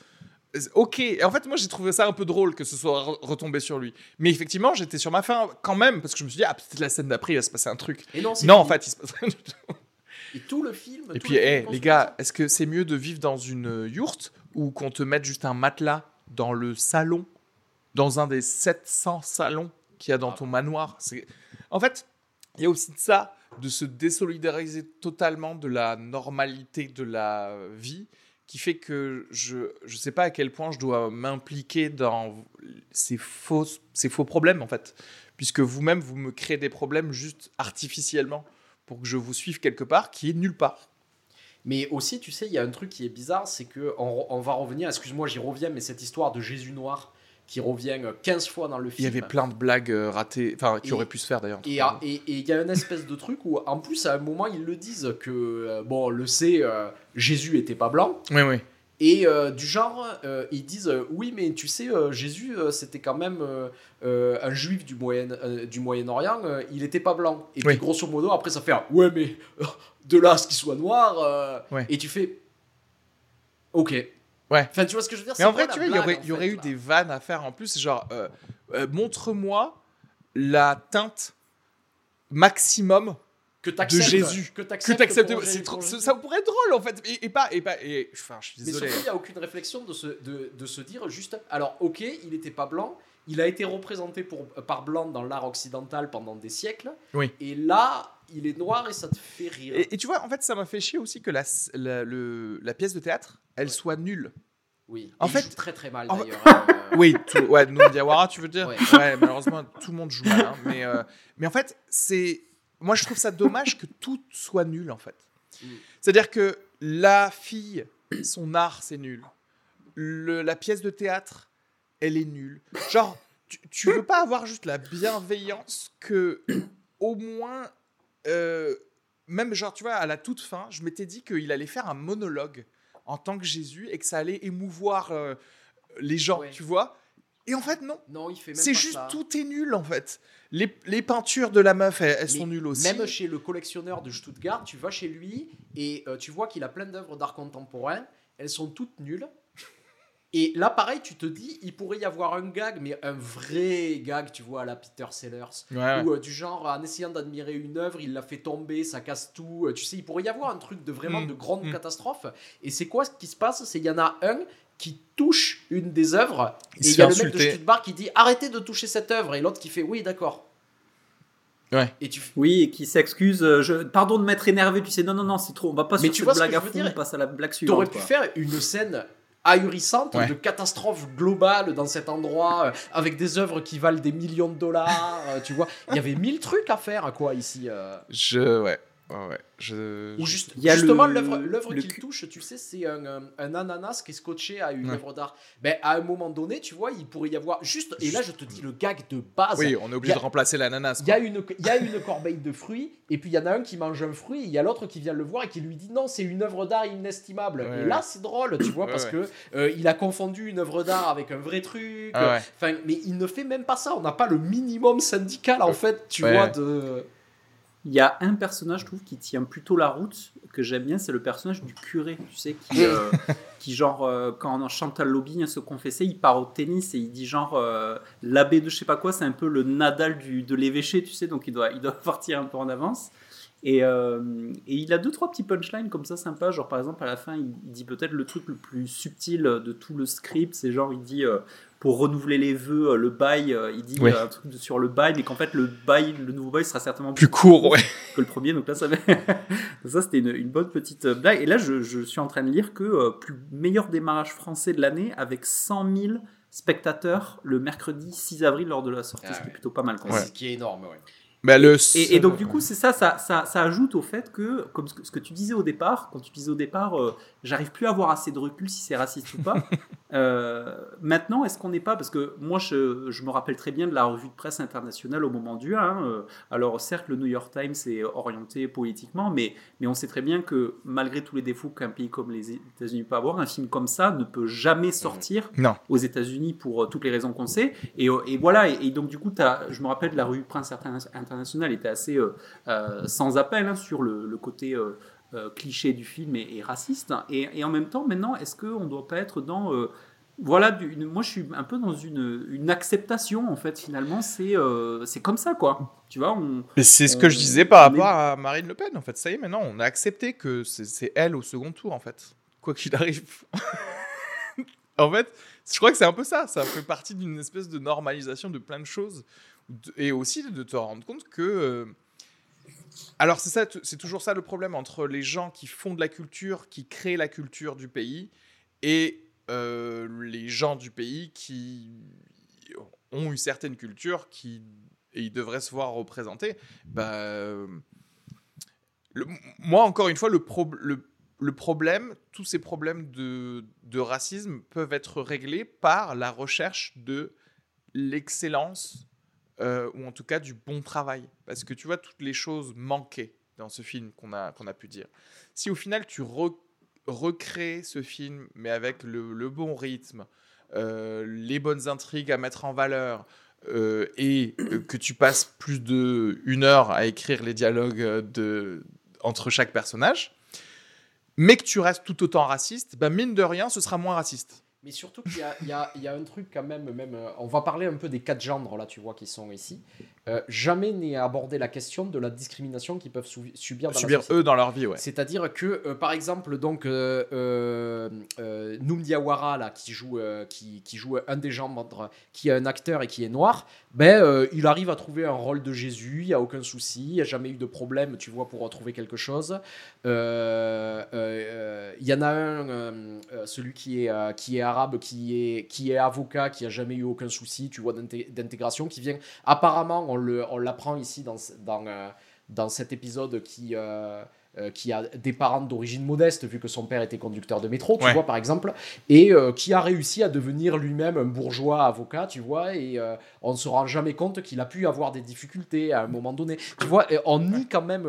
Ok, et en fait, moi j'ai trouvé ça un peu drôle que ce soit re- retombé sur lui. Mais effectivement, j'étais sur ma fin quand même parce que je me suis dit, ah, peut-être la scène d'après, il va se passer un truc. Et non, en fait, il se passe rien du tout. Et tout le film. Et puis, le film hé, construit les gars, est-ce que c'est mieux de vivre dans une yourte ou qu'on te mette juste un matelas dans le salon, dans un des 700 salons qu'il y a dans Ah. ton manoir En fait, il y a aussi de ça, de se désolidariser totalement de la normalité de la vie, qui fait que je ne sais pas à quel point je dois m'impliquer dans ces faux, ces faux problèmes, en fait. Puisque vous-même, vous me créez des problèmes juste artificiellement pour que je vous suive quelque part qui est nulle part. Mais aussi, tu sais, il y a un truc qui est bizarre c'est que on, on va revenir, excuse-moi, j'y reviens, mais cette histoire de Jésus noir qui revient 15 fois dans le Il film. y avait plein de blagues euh, ratées, enfin qui Et- auraient pu se faire d'ailleurs. Et il y a une espèce de truc où, en plus, à un moment, ils le disent que, euh, bon, on le sait, euh, Jésus était pas blanc. Oui, oui. Et euh, du genre, euh, ils disent euh, oui, mais tu sais, euh, Jésus, euh, c'était quand même euh, euh, un juif du, Moyen, euh, du Moyen-Orient, euh, il était pas blanc. Et Oui. puis, grosso modo, après, ça fait un, ouais, mais euh, *laughs* de là à ce qu'il soit noir, euh, Ouais. et tu fais ok. Ouais. Enfin, tu vois ce que je veux dire? Mais en vrai, tu vois, il y aurait, y aurait fait, eu là des vannes à faire en plus, genre, euh, euh, montre-moi la teinte maximum que de Jésus. Que que t'acceptes. ça, pourrait être drôle en fait, et, et pas, et pas, et, enfin, je suis Mais désolé. surtout, il n'y a aucune réflexion de se, de, de se dire juste. Alors, ok, il n'était pas blanc, il a été représenté pour, par blanc dans l'art occidental pendant des siècles. Oui. Et là, il est noir et ça te fait rire. Et, et tu vois, en fait, ça m'a fait chier aussi que la, la, le- la pièce de théâtre, elle soit nulle. oui. en il fait- joue très très mal d'ailleurs. euh, *laughs* Oui, tout, ouais, Noum Diawara, tu veux dire Ouais. ouais. malheureusement, tout le monde joue mal. hein, mais, euh, mais en fait, c'est. Moi, je trouve ça dommage que tout soit nul, en fait. Mm. C'est-à-dire que la fille, son art, c'est nul. Le- la pièce de théâtre, elle est nulle. Genre, tu, tu veux pas avoir juste la bienveillance que, au moins. Euh, même, genre, tu vois, à la toute fin, je m'étais dit qu'il allait faire un monologue en tant que Jésus et que ça allait émouvoir euh, les gens, Ouais. tu vois. Et en fait, non. Non, il fait même C'est juste ça. tout est nul en fait. Les, les peintures de la meuf, elles, sont nulles aussi. Même chez le collectionneur de Stuttgart, tu vas chez lui et euh, tu vois qu'il a plein d'œuvres d'art contemporain. Elles sont toutes nulles. Et là, pareil, tu te dis, il pourrait y avoir un gag, mais un vrai gag, tu vois, à la Peter Sellers. Ouais. Ou euh, du genre, en essayant d'admirer une œuvre, il la fait tomber, ça casse tout. Euh, tu sais, il pourrait y avoir un truc de vraiment Mm, de grande mm. catastrophe. Et c'est quoi ce qui se passe? C'est qu'il y en a un qui touche une des œuvres. Il et il y a le mec de. Stuttgart qui dit arrêtez de toucher cette œuvre. Et l'autre qui fait oui, d'accord. Ouais. Et tu Oui, et qui s'excuse. euh, Je... Pardon de m'être énervé, tu sais. Non, non, non, c'est trop. On va pas Mais sur tu cette vois ce blague que à fond, dire? on passe à la blague suivante. T'aurais pu faire une scène ahurissante Ouais. de catastrophe globale dans cet endroit euh, avec des œuvres qui valent des millions de dollars. euh, tu vois, il y avait mille trucs à faire, quoi, ici. euh. Je. Ouais. Ouais, ouais. Je. Ou juste, Il y a justement, l'œuvre l'œuvre le qu'il cu- touche, tu sais, c'est un, un- un ananas qui est scotché à une Ouais. œuvre d'art. Ben, à un moment donné, tu vois, il pourrait y avoir juste. Et là, je te dis le gag de base. Oui, on est obligé a- de remplacer l'ananas. Il y, a une, il y a une corbeille de fruits, et puis il y en a un qui mange un fruit, et il y a l'autre qui vient le voir et qui lui dit non, c'est une œuvre d'art inestimable. Ouais, et ouais. là, c'est drôle, tu vois, parce ouais. que euh, il a confondu une œuvre d'art avec un vrai truc. Ah mais il ne fait même pas ça. On n'a pas le minimum syndical, en fait, tu Ouais, vois, de. Il y a un personnage, je trouve, qui tient plutôt la route, que j'aime bien, c'est le personnage du curé, tu sais, qui, euh, qui genre, euh, quand Chantal Lobby vient se confesser, il part au tennis et il dit genre, euh, l'abbé de je sais pas quoi, c'est un peu le Nadal du, de l'évêché, tu sais, donc il doit, il doit *laughs* partir un peu en avance. Et, euh, et il a deux, trois petits punchlines comme ça sympas, genre par exemple à la fin, il, il dit peut-être le truc le plus subtil de tout le script, c'est genre, il dit... euh, pour renouveler les vœux, euh, le bail, euh, il dit Ouais. un truc de- sur le bail, mais qu'en fait le bail, le nouveau bail sera certainement Plus court, ouais. que le premier. Donc là, ça, *laughs* ça c'était une, une bonne petite blague. Et là, je, je suis en train de lire que euh, plus meilleur démarrage français de l'année avec 100 000 spectateurs le mercredi 6 avril lors de la sortie, Ah ce qui est ouais. plutôt pas mal. quoi. Ce qui est énorme, ouais. Le Et, et donc du coup, c'est ça, ça, ça, ça ajoute au fait que, comme ce que, ce que tu disais au départ, quand tu disais au départ, euh, j'arrive plus à avoir assez de recul si c'est raciste ou pas. *laughs* Euh, maintenant, est-ce qu'on n'est pas, parce que moi, je, je me rappelle très bien de la revue de presse internationale au moment du 1. hein, euh, alors certes, le New York Times est orienté politiquement, mais, mais on sait très bien que malgré tous les défauts qu'un pays comme les États-Unis peut avoir, un film comme ça ne peut jamais sortir Non. aux États-Unis pour euh, toutes les raisons qu'on sait. Et, et voilà, et, et donc du coup, je me rappelle de la revue Prince Interna- International était assez euh, euh, sans appel hein, sur le, le côté cliché du film et, et raciste. Et, et en même temps, maintenant, est-ce qu'on ne doit pas être dans... euh, voilà, du- moi je suis un peu dans une, une acceptation en fait finalement, c'est euh, c'est comme ça quoi. Tu vois, on, c'est ce on- que je disais par est- rapport à Marine Le Pen, en fait. Ça y est, maintenant, on a accepté que c'est elle au second tour, en fait. Quoi qu'il arrive. *laughs* en fait, je crois que c'est un peu ça. Ça fait partie d'une espèce de normalisation de plein de choses. Et aussi de te rendre compte que. Alors, c'est ça, c'est toujours ça le problème entre les gens qui font de la culture, qui créent la culture du pays, et euh, les gens du pays qui ont une certaine culture qui et ils devraient se voir représenter. Bah, moi, encore une fois, le, prob- le, le problème, tous ces problèmes de racisme peuvent être réglés par la recherche de l'excellence, euh, ou en tout cas du bon travail. Parce que tu vois, toutes les choses manquaient dans ce film qu'on a, qu'on a pu dire. Si au final, tu re- recrées ce film, mais avec le, bon rythme, euh, les bonnes intrigues à mettre en valeur, euh, et euh, que tu passes plus de une heure à écrire les dialogues de, entre chaque personnage, mais que tu restes tout autant raciste, bah mine de rien, ce sera moins raciste. Mais surtout qu'il y a, un truc quand même, même euh, on va parler un peu des quatre genres là, tu vois, qui sont ici. Euh, jamais n'est abordé la question de la discrimination qu'ils peuvent subir dans Subir la eux dans leur vie, ouais. C'est-à-dire que, euh, par exemple, donc euh, euh, Noum Diawara, là, qui joue, qui, qui joue un des genres, qui est un acteur et qui est noir, ben, il arrive à trouver un rôle de Jésus, il n'y a aucun souci, il n'y a jamais eu de problème, tu vois, pour retrouver quelque chose. Il y en a un, celui qui est, qui est arabe, qui est, qui est avocat, qui a jamais eu aucun souci, tu vois, d'inté- d'intégration, qui vient, apparemment, on l'apprend ici dans, dans, euh, dans cet épisode qui, euh, euh, qui a des parents d'origine modeste, vu que son père était conducteur de métro, tu Ouais. vois, par exemple, et euh, qui a réussi à devenir lui-même un bourgeois avocat, tu vois, et euh, on ne se rend jamais compte qu'il a pu avoir des difficultés à un moment donné. Tu vois, et on nie quand même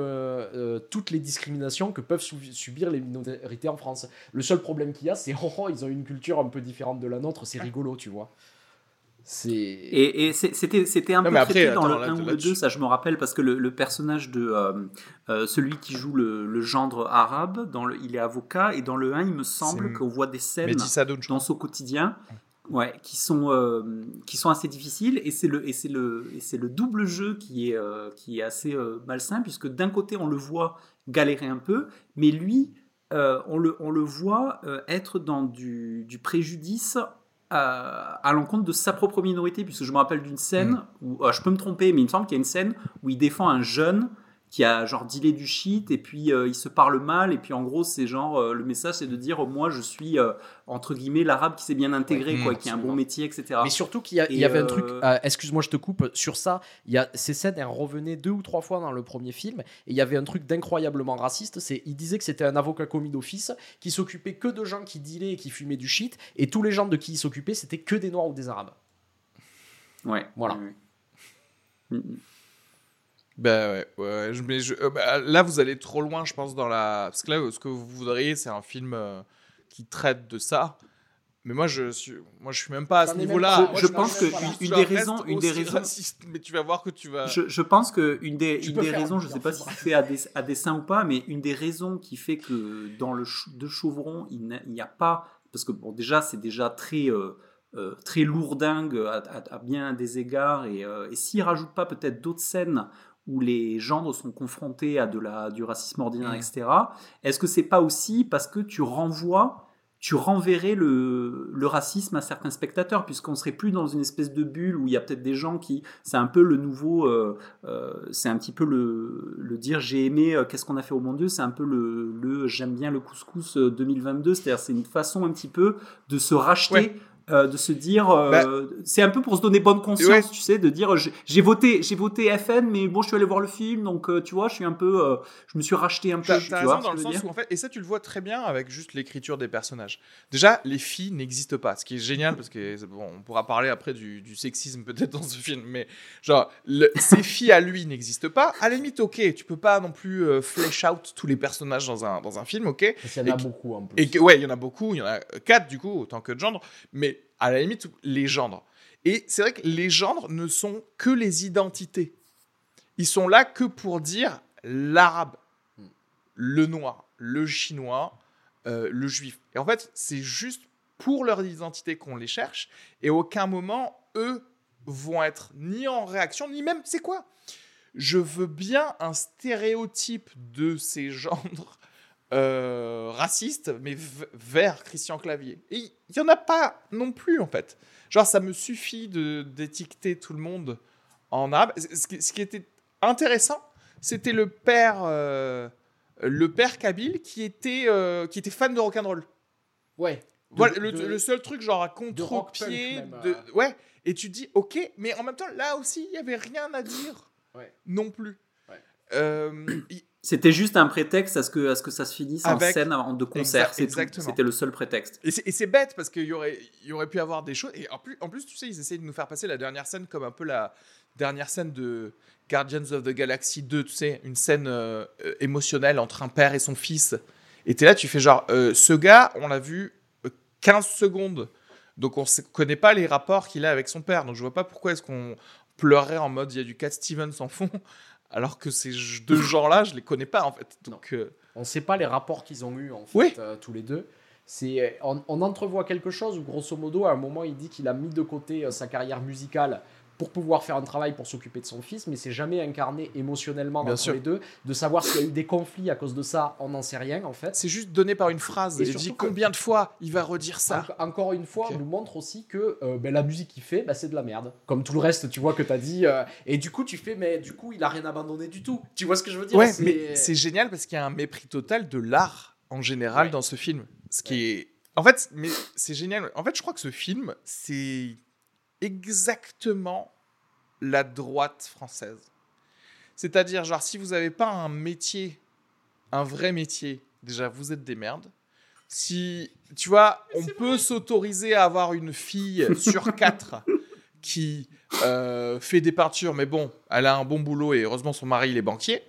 toutes les discriminations que peuvent subir les minorités en France. Le seul problème qu'il y a, c'est *laughs* oh, oh, ils ont une culture un peu différente de la nôtre, c'est rigolo, tu vois. C'est. Et, c'était c'était un Non, peu après, traité dans attends, le là- 1 ou le là-dessus- 2, ça je me rappelle, parce que le, le personnage de euh, euh, celui qui joue le, le gendre arabe, dans le, il est avocat, et dans le 1, il me semble qu'on voit des scènes dans son quotidien ouais, qui, sont, euh, qui sont assez difficiles, et c'est le, et c'est le, et c'est le double jeu qui est, euh, qui est assez euh, malsain, puisque d'un côté on le voit galérer un peu, mais lui, euh, on, le, on le voit euh, être dans du, du préjudice à, à l'encontre de sa propre minorité, puisque je me rappelle d'une scène Mm. où, euh, je peux me tromper, mais il me semble qu'il y a une scène où il défend un jeune qui a genre dealé du shit et puis euh, il se parle mal et puis en gros c'est genre euh, le message c'est de dire euh, moi je suis euh, entre guillemets l'arabe qui s'est bien intégré Ouais, quoi mm, qui a un bon métier etc Mais surtout qu'il y, a- avait un truc, euh, excuse-moi je te coupe, sur ça, il y a, ces scènes elles revenaient deux ou trois fois dans le premier film, et il y avait un truc d'incroyablement raciste, c'est il disait que c'était un avocat commis d'office, qui s'occupait que de gens qui dealaient et qui fumaient du shit, et tous les gens de qui il s'occupait c'était que des noirs ou des arabes. ouais. Voilà. Bah ouais, ouais, ouais, je- mais je- euh, bah, là vous allez trop loin, je pense, dans la. Parce que là, ce que vous voudriez, c'est un film euh, qui traite de ça. Mais moi, je suis, moi, je suis même pas à ce niveau-là. Je- je je pense que une, des raisons une des raisons raciste, mais tu vas voir que tu vas. Je, je pense que une des, une des raisons, je sais pas si c'est à, des- à dessein ou pas, mais une des raisons qui fait que dans le de Chauvron, il n'y a pas, parce que bon, déjà c'est déjà très euh, euh, très lourdingue à, à- à bien des égards, et, euh, et s'il rajoute pas peut-être d'autres scènes où les gendres sont confrontés à de la, du racisme ordinaire, Mm. etc. Est-ce que c'est pas aussi parce que tu renvoies tu renverrais le, le racisme à certains spectateurs, puisqu'on serait plus dans une espèce de bulle où il y a peut-être des gens qui. C'est un peu le nouveau. euh, euh, c'est un petit peu le, le dire j'ai aimé, euh, qu'est-ce qu'on a fait au bon Dieu C'est un peu le, le j'aime bien le couscous euh, 2022, c'est-à-dire c'est une façon un petit peu de se racheter. Ouais. Euh, de se dire, euh, Bah- c'est un peu pour se donner bonne conscience, Ouais. tu sais, de dire j'ai- voté, j'ai voté FN, mais bon, je suis allé voir le film, donc euh, tu vois, je suis un peu, euh, je me suis racheté un peu, tu vois raison dans le sens où en fait, et ça tu le vois très bien avec juste l'écriture des personnages. Déjà, les filles n'existent pas, ce qui est génial parce que bon, on pourra parler après du, du sexisme *laughs* peut-être dans ce film, mais genre le- ces filles à lui n'existent pas. À la limite, ok, tu peux pas non plus euh, flesh out tous les personnages dans un dans un film, ok. Parce qu'il y en a beaucoup en plus. Et que, ouais, il y en a beaucoup, il y en a quatre du coup, autant que de gendres, mais à la limite, les gendres. Et c'est vrai que les gendres ne sont que les identités. Ils sont là que pour dire l'arabe, le noir, le chinois, euh, le juif. Et en fait, c'est juste pour leur identité qu'on les cherche, et aucun moment, eux vont être ni en réaction, ni même, c'est quoi? Je veux bien un stéréotype de ces *laughs* gendres euh, raciste, mais vers Christian Clavier. Et il n'y en a pas non plus, en fait. Genre, ça me suffit de- d'étiqueter tout le monde en arabe. Ce qui, ce qui était intéressant, c'était le père, euh, le père Kabyle qui était, euh, qui était fan de rock'n'roll. Ouais. De- Voilà, le, de- le seul truc, genre à contre-pied. euh. Ouais, et tu dis, ok, mais en même temps, là aussi, il n'y avait rien à dire Ouais. non plus. Ouais. Euh, C'était juste un prétexte à ce que, à ce que ça se finisse en scène avant de concert, Exact-. C'était le seul prétexte. Et c'est- bête parce qu'il y aurait, y aurait pu avoir des choses. Et en plus, en plus, tu sais, ils essayent de nous faire passer la dernière scène comme un peu la dernière scène de Guardians of the Galaxy 2, tu sais, une scène euh, euh, émotionnelle entre un père et son fils. Et t'es là, tu fais genre, euh, ce gars, on l'a vu euh, 15 secondes. Donc on ne connaît pas les rapports qu'il a avec son père. Donc je vois pas pourquoi est-ce qu'on pleurerait en mode il y a du Cat Stevens en fond. Alors que ces deux gens-là, je les connais pas en fait. Donc euh, On ne sait pas les rapports qu'ils ont eus en fait, Oui. euh, tous les deux. C'est, euh, on, on entrevoit quelque chose où grosso modo à un moment il dit qu'il a mis de côté sa carrière musicale pour pouvoir faire un travail pour s'occuper de son fils, mais c'est jamais incarné émotionnellement Bien entre sûr. les deux. De savoir s'il y a eu des conflits à cause de ça, on n'en sait rien en fait. c'est juste donné par une phrase. Et Et, dit combien de fois il va redire ça. En- encore une fois, on nous montre aussi que euh, ben, la musique qu'il fait, ben, c'est de la merde. Comme tout le reste, tu vois, que tu as dit. euh, et du coup, tu fais, mais du coup, il a rien abandonné du tout. Tu vois ce que je veux dire? Ouais, mais c'est génial parce qu'il y a un mépris total de l'art en général Ouais. dans ce film. Ce qui est. En fait, mais c'est génial. En fait, je crois que ce film, c'est exactement la droite française. C'est-à-dire, genre, si vous n'avez pas un métier, un vrai métier, déjà, vous êtes des merdes. Si, tu vois, on peut s'autoriser à avoir une fille *laughs* sur quatre qui euh, fait des peintures, mais bon, elle a un bon boulot et heureusement son mari il est banquier.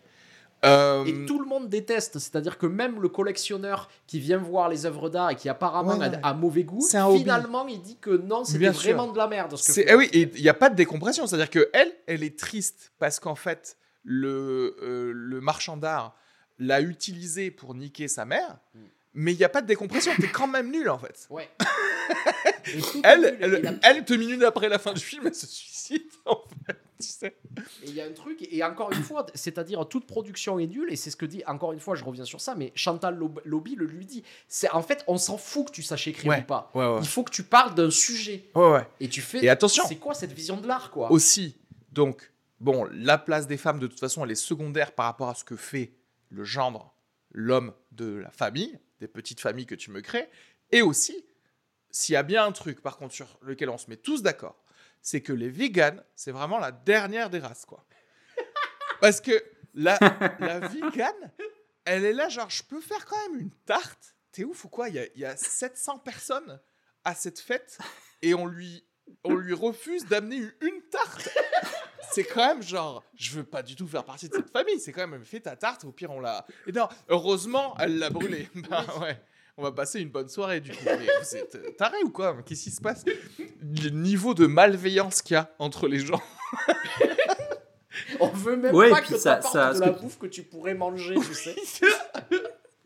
Euh, Et tout le monde déteste, c'est-à-dire que même le collectionneur qui vient voir les œuvres d'art et qui apparemment Ouais, a, a mauvais goût, hobby. finalement il dit que non, c'était vraiment de la merde. Ce que eh oui, il n'y a pas de décompression. C'est-à-dire que elle, elle est triste parce qu'en fait, le, euh, le marchand d'art l'a utilisé pour niquer sa mère. Mm. Mais il n'y a pas de décompression. T'es quand même nul en fait. Ouais. *laughs* Elle, elle, deux minutes après la fin du film, elle se suicide en fait. *laughs* Tu sais. Et il y a un truc, et encore une fois, c'est-à-dire toute production est nulle, et c'est ce que dit, encore une fois, je reviens sur ça, mais Chantal Lob- Lobby le lui dit. C'est En fait, on s'en fout que tu saches écrire Ouais. ou pas. Ouais, ouais. Il faut que tu parles d'un sujet. Et tu fais. Et attention. C'est quoi cette vision de l'art, quoi? Aussi. Donc, bon, la place des femmes, de toute façon, elle est secondaire par rapport à ce que fait le gendre, l'homme de la famille, des petites familles que tu me crées. Et aussi, s'il y a bien un truc, par contre, sur lequel on se met tous d'accord, c'est que les véganes, c'est vraiment la dernière des races, quoi. *laughs* Parce que la, la végane, elle est là, genre, je peux faire quand même une tarte. T'es ouf ou quoi? Il y, a, y a 700 personnes à cette fête et on lui, on lui refuse d'amener une, une tarte. *laughs* C'est quand même genre, je veux pas du tout faire partie de cette famille. C'est quand même, fais ta tarte, au pire on l'a. Et non, heureusement, elle l'a brûlée. *laughs* Bah ouais. On va passer une bonne soirée du coup. Mais vous êtes euh, tarés ou quoi Qu'est-ce qui se passe? Le niveau de malveillance qu'il y a entre les gens. *laughs* On veut même Ouais, pas que ça- ça- de ce la que- bouffe que tu pourrais manger, tu sais.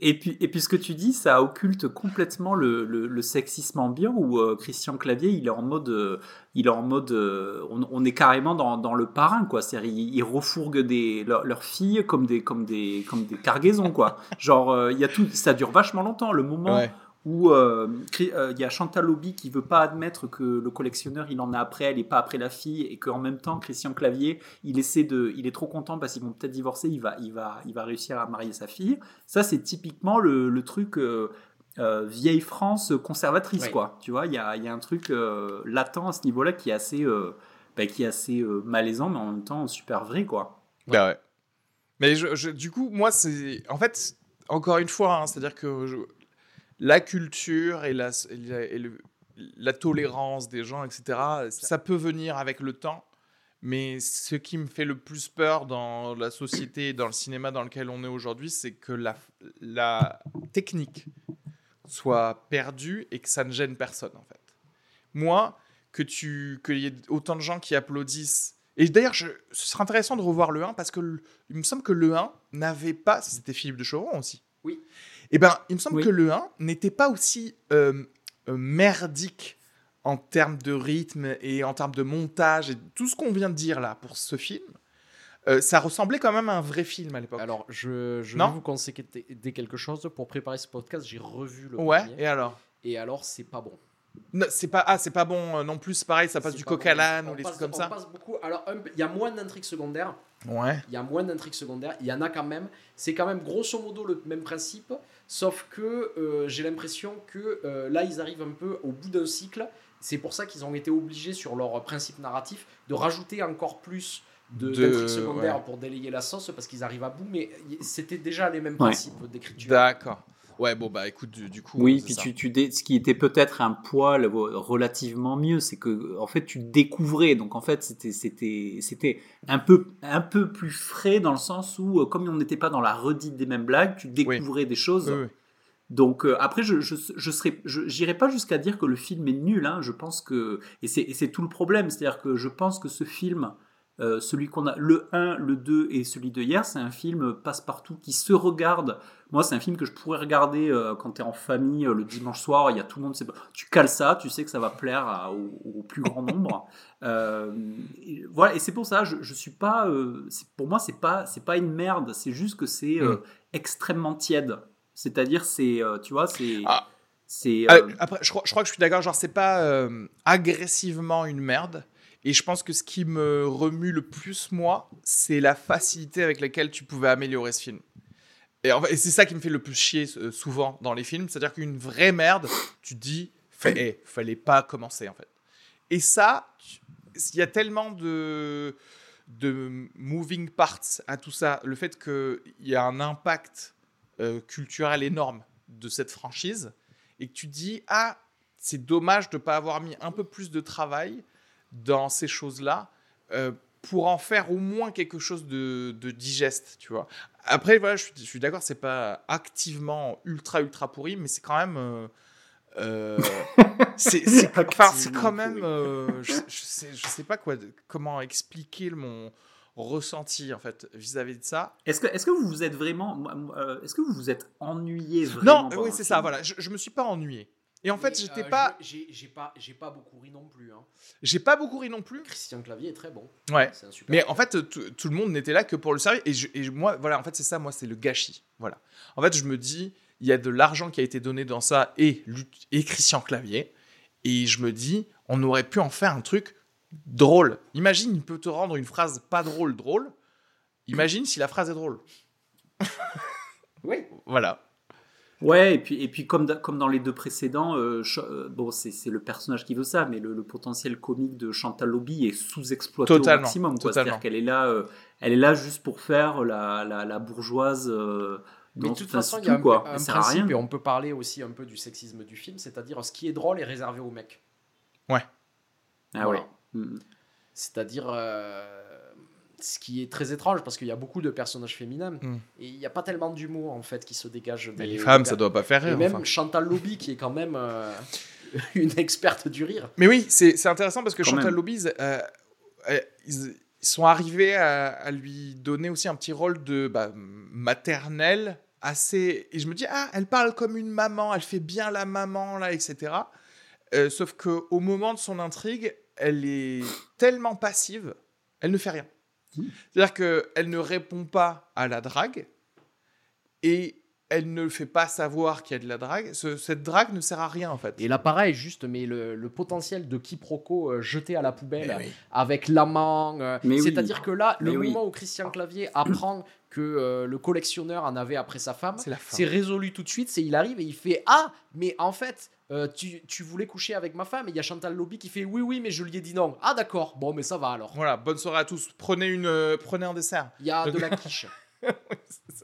Et puis, et puis ce que tu dis, ça occulte complètement le, sexisme ambiant où euh, Christian Clavier, il est en mode, euh, il est en mode, euh, on, est carrément dans, le parrain quoi. C'est-à-dire, ils, ils refourguent des leurs filles comme des comme des comme des cargaisons quoi. Genre, il y a tout, ça dure vachement longtemps. Le moment où euh, euh, il y a Chantal Lobby qui veut pas admettre que le collectionneur il en a après elle et pas après la fille et qu'en même temps Christian Clavier il essaie de il est trop content parce qu'ils vont peut-être divorcer il va il va il va réussir à marier sa fille ça c'est typiquement le, le truc euh, euh, vieille France conservatrice, quoi. Tu vois, il y a, y a, un truc latent à ce niveau-là qui est assez, bah, qui est assez malaisant, mais en même temps super vrai, quoi. Bah ouais. Mais je, du coup, moi, c'est. En fait, encore une fois, hein, c'est-à-dire que la culture et la, tolérance des gens, etc., ça peut venir avec le temps. Mais ce qui me fait le plus peur dans la société, dans le cinéma dans lequel on est aujourd'hui, c'est que la, technique soit perdue et que ça ne gêne personne, en fait. Moi, que tu qu'il y ait autant de gens qui applaudissent. Et d'ailleurs, ce serait intéressant de revoir le 1 parce que il me semble que le 1 n'avait pas. C'était Philippe de Chauvron aussi. Oui. Eh ben, il me semble que le 1 n'était pas aussi euh, euh, merdique en termes de rythme et en termes de montage et tout ce qu'on vient de dire là pour ce film. Euh, ça ressemblait quand même à un vrai film à l'époque. Alors, je, je vais vous conseiller quelque chose. Pour préparer ce podcast, j'ai revu le Ouais, et alors? Et alors, c'est pas bon. C'est pas, ah, c'est pas bon non plus, pareil, ça passe du coq à l'âne ou des trucs comme ça. Passe beaucoup. Alors, il y a moins d'intrigues secondaires. Ouais. Il y a moins d'intrigues secondaires. Il y en a quand même. C'est quand même grosso modo le même principe. Sauf que euh, j'ai l'impression que euh, là, ils arrivent un peu au bout d'un cycle. C'est pour ça qu'ils ont été obligés, sur leur principe narratif, de rajouter encore plus d'intrigues secondaires pour délayer la sauce parce qu'ils arrivent à bout. Mais c'était déjà les mêmes principes d'écriture. D'accord. Ouais, bon, bah écoute, du, coup. Oui, puis tu, tu ce qui était peut-être un poil relativement mieux, c'est que, en fait, tu découvrais. Donc, en fait, c'était, c'était, c'était un, peu, un peu plus frais dans le sens où, euh, comme on n'était pas dans la redite des mêmes blagues, tu découvrais des choses. Donc euh, après, je je, je serais, j'irai pas jusqu'à dire que le film est nul. Hein. Je pense que et c'est tout le problème, c'est-à-dire que je pense que ce film euh, celui qu'on a, le 1, le 2 et celui de hier, c'est un film passe-partout qui se regarde. Moi, c'est un film que je pourrais regarder euh, quand tu es en famille euh, le dimanche soir. Il y a tout le monde. Tu cales ça, tu sais que ça va plaire au, plus grand nombre. *laughs* et, voilà, et c'est pour ça, je, je suis pas. pour moi, c'est pas, c'est pas une merde. C'est juste que c'est mm. extrêmement tiède. C'est-à-dire, c'est, tu vois, c'est. Ah. C'est, Après, je crois, je crois, que je suis d'accord. Genre, c'est pas agressivement une merde et je pense que ce qui me remue le plus, moi, c'est la facilité avec laquelle tu pouvais améliorer ce film. Et, c'est ça qui me fait le plus chier euh, souvent dans les films. C'est-à-dire qu'une vraie merde, tu te dis, hey, fallait pas commencer en fait. Et ça, il y a tellement de, moving parts à tout ça. Le fait qu'il y a un impact euh, culturel énorme de cette franchise et que tu dis, ah, c'est dommage de ne pas avoir mis un peu plus de travail dans ces choses-là euh, pour en faire au moins quelque chose de, digeste, tu vois. Après, voilà, je suis, suis d'accord, c'est pas activement ultra ultra pourri, mais c'est quand même. Euh, euh c'est *laughs* quand même. Euh, je, je, sais, je sais pas quoi, comment expliquer mon ressenti en fait vis-à-vis de ça. Est-ce que, est que vous vous êtes vraiment, est-ce que vous vous êtes ennuyé vraiment Non, oui c'est ça. Voilà, je, je me suis pas ennuyé. Et en fait, j'étais euh, pas. J'ai pas, j'ai pas beaucoup ri non plus. Hein. J'ai pas beaucoup ri non plus. Christian Clavier est très bon. Ouais. Mais en fait, tout le monde n'était là que pour le servir. Et, moi, voilà, en fait, c'est ça. Moi, c'est le gâchis. Voilà. En fait, je me dis, il y a de l'argent qui a été donné dans ça et, et Christian Clavier. Et je me dis, on aurait pu en faire un truc drôle. Imagine, il peut te rendre une phrase pas drôle drôle. Imagine si la phrase est drôle. oui. Voilà. Ouais, et puis, et puis comme, comme dans les deux précédents, euh, euh, bon, c'est le personnage qui veut ça, mais le, potentiel comique de Chantal Lobby est sous-exploité au maximum. C'est-à-dire qu'elle est, là, euh, elle est là juste pour faire la, la, la bourgeoise. mais de toute façon, il y a un, quoi. un principe, et on peut parler aussi un peu du sexisme du film, c'est-à-dire ce qui est drôle est réservé aux mecs. Ouais. Ah ouais. Mm. C'est-à-dire ce qui est très étrange parce qu'il y a beaucoup de personnages féminins hmm. et il n'y a pas tellement d'humour en fait qui se dégage des les femmes ça doit pas faire rire et même Chantal Lobby qui est quand même euh, *laughs* une experte du rire. Mais oui c'est intéressant parce que Chantal Lobby euh, euh, ils, sont arrivés à, lui donner aussi un petit rôle de bah, maternelle assez et je me dis ah elle parle comme une maman elle fait bien la maman là etc sauf que au moment de son intrigue elle est tellement passive elle ne fait rien c'est-à-dire qu'elle ne répond pas à la drague et elle ne fait pas savoir qu'il y a de la drague. Ce- cette drague ne sert à rien en fait. Et là, pareil, juste, mais le, le potentiel de quiproquo euh, jeté à la poubelle Eh oui. avec l'amant. euh, oui. C'est-à-dire que là, le Mais oui. moment où Christian Clavier apprend que euh, le collectionneur en avait après sa femme, c'est résolu tout de suite. C'est il arrive et il fait Ah, mais en fait, euh, tu, tu voulais coucher avec ma femme. Et il y a Chantal Lobby qui fait Oui, oui, mais je lui ai dit non. Ah, d'accord. Bon, mais ça va alors. Voilà, bonne soirée à tous. Prenez, une, euh, prenez un dessert. Il y a de *laughs* la quiche.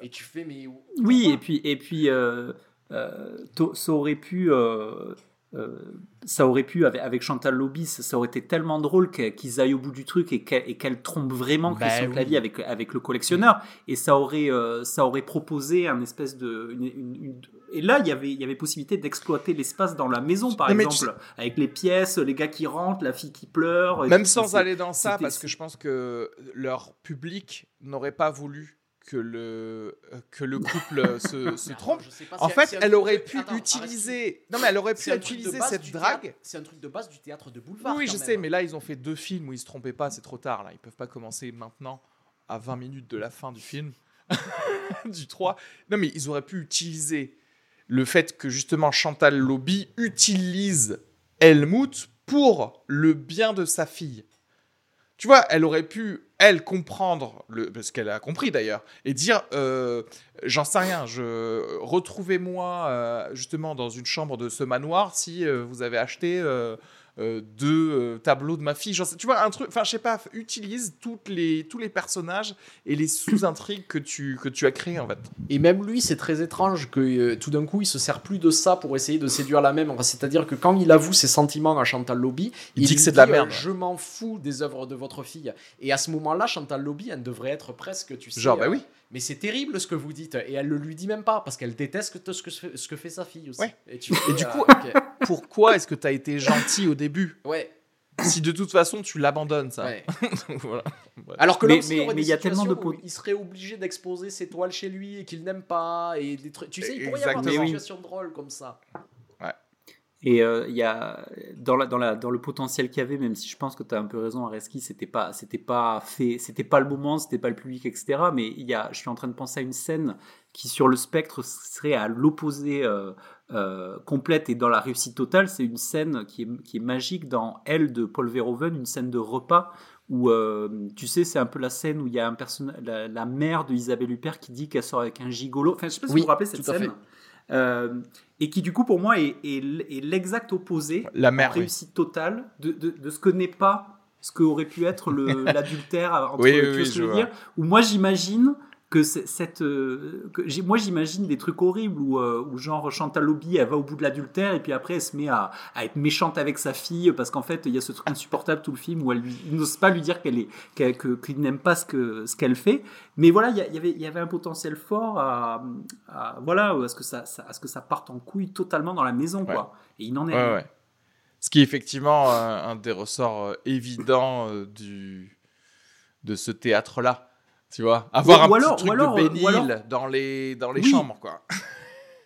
et tu fais Mais Oui, et puis, et puis euh, euh, ça aurait pu. euh, euh, ça aurait pu, avec, avec Chantal Lobby, ça, ça aurait été tellement drôle qu'ils aillent au bout du truc et qu'elle et qu'elle trompe vraiment Bah Christian oui. Clavier avec, avec le collectionneur. Et ça aurait, euh, ça aurait proposé un espèce de. une- une- une- et là, il y avait, il y avait possibilité d'exploiter l'espace dans la maison, par Non, mais tu exemple, avec les pièces, les gars qui rentrent, la fille qui pleure. et Même tout, sans aller dans ça, parce que je pense que leur public n'aurait pas voulu que le, que le couple *laughs* se, se trompe. Je sais pas, En fait, elle aurait pu Attends, utiliser. Non, mais elle aurait pu utiliser base cette drague. théâtre- C'est un truc de base du théâtre de boulevard. Oui, je même. sais, mais là, ils ont fait deux films où ils se trompaient pas, c'est trop tard. Là, ils peuvent pas commencer maintenant, à 20 minutes de la fin du film, *laughs* du 3. Non, mais ils auraient pu utiliser le fait que justement Chantal Lobby utilise Helmut pour le bien de sa fille. Tu vois, elle aurait pu, elle, comprendre, le, qu'elle a compris d'ailleurs, et dire, euh, j'en sais rien, je, retrouvez-moi euh, justement dans une chambre de ce manoir si euh, vous avez acheté euh, deux euh, tableaux de ma fille. Sais- tu vois, un truc, enfin, je sais pas, utilise toutes les, tous les personnages et les sous-intrigues que tu, que tu as créés en fait. Et même lui, c'est très étrange que euh, tout d'un coup, il se sert plus de ça pour essayer de séduire la même. Enfin, C'est-à-dire que quand il avoue ses sentiments à Chantal Lobby, Il dit lui que c'est de la euh, merde. je m'en fous des œuvres de votre fille. Et à ce moment-là, Chantal Lobby, elle devrait être presque, tu sais. Genre, bah oui. Mais c'est terrible ce que vous dites. Et elle le lui dit même pas parce qu'elle déteste ce que, ce que fait sa fille aussi. Ouais. Et, tu Et fais, du euh, coup-. *laughs* Pourquoi est-ce que tu as été gentil au début ouais. si de toute façon tu l'abandonnes ça ouais. *laughs* Voilà. Alors que Mais- mais- il mais il y a tellement de situations où pot- il serait obligé d'exposer ses toiles chez lui et qu'il n'aime pas et des trucs. Tu sais, il pourrait y avoir des situations drôles comme ça. Et euh, y a dans, la, dans, la, dans le potentiel qu'il y avait, même si je pense que tu as un peu raison, Areski, c'était pas c'était pas fait, c'était pas le moment, c'était pas le public, etc. Mais il y a, je suis en train de penser à une scène qui sur le spectre serait à l'opposé euh, euh, complète et dans la réussite totale. C'est une scène qui est, qui est magique dans Elle de Paul Verhoeven, une scène de repas où euh, tu sais c'est un peu la scène où il y a un personnage, la, la mère de Isabelle Huppert qui dit qu'elle sort avec un gigolo. Enfin, je sais pas si Oui, vous vous rappelez cette scène. Euh, et qui du coup pour moi est, est, est l'exact opposé La oui. réussite totale de, de, de ce que n'est pas ce que aurait pu être *laughs* l'adultère entre Oui, oui, oui, où moi j'imagine que cette euh, que moi j'imagine des trucs horribles où, euh, où genre Chantal Lobby elle va au bout de l'adultère et puis après elle se met à, à être méchante avec sa fille parce qu'en fait il y a ce truc insupportable tout le film où elle n'ose pas lui dire qu'elle est qu'elle- que- qu'il n'aime pas ce que ce qu'elle fait mais voilà il y, avait il y avait un potentiel fort à, à- voilà à ce que ça, ça- à ce que ça parte en couille totalement dans la maison quoi et il n'en est Ouais. Ce qui est effectivement un, un des ressorts euh, évidents euh, du, de ce théâtre-là. Tu vois Avoir Ou- un ou petit alors- truc ou alors, de bénil alors- dans les, dans les Oui. chambres, quoi. *laughs*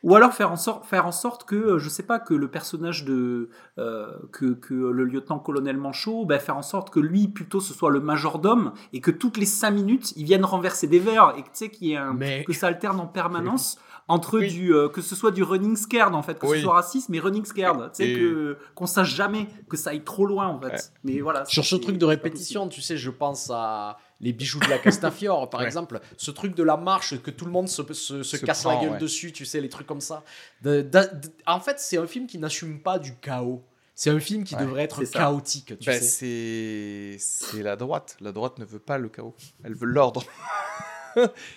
Ou alors faire en sorte, faire en sorte que, euh, je sais pas, que le personnage de, euh, que, que le lieutenant-colonel Manchot, ben, faire en sorte que lui, plutôt, ce soit le majordome et que toutes les cinq minutes, il vienne renverser des verres et que tu sais, qu'il y ait un, Mais- que ça alterne en permanence entre Oui. du, euh, que ce soit du running scared, en fait, que Oui. ce soit raciste, mais running scared. Tu sais, que, qu'on sache jamais, que ça aille trop loin, en fait. Ouais. Mais voilà. Sur ce truc de répétition, tu sais, je pense à les bijoux de la Castafiore, par *laughs* Ouais. exemple. Ce truc de la marche, que tout le monde se, se, se Se casse prend, la gueule ouais. dessus, tu sais, les trucs comme ça. De- de- de- en fait, c'est un film qui n'assume pas du chaos. C'est un film qui Ouais, devrait être chaotique, tu Ben, sais. c'est c'est la droite. La droite ne veut pas le chaos. Elle veut l'ordre. *laughs*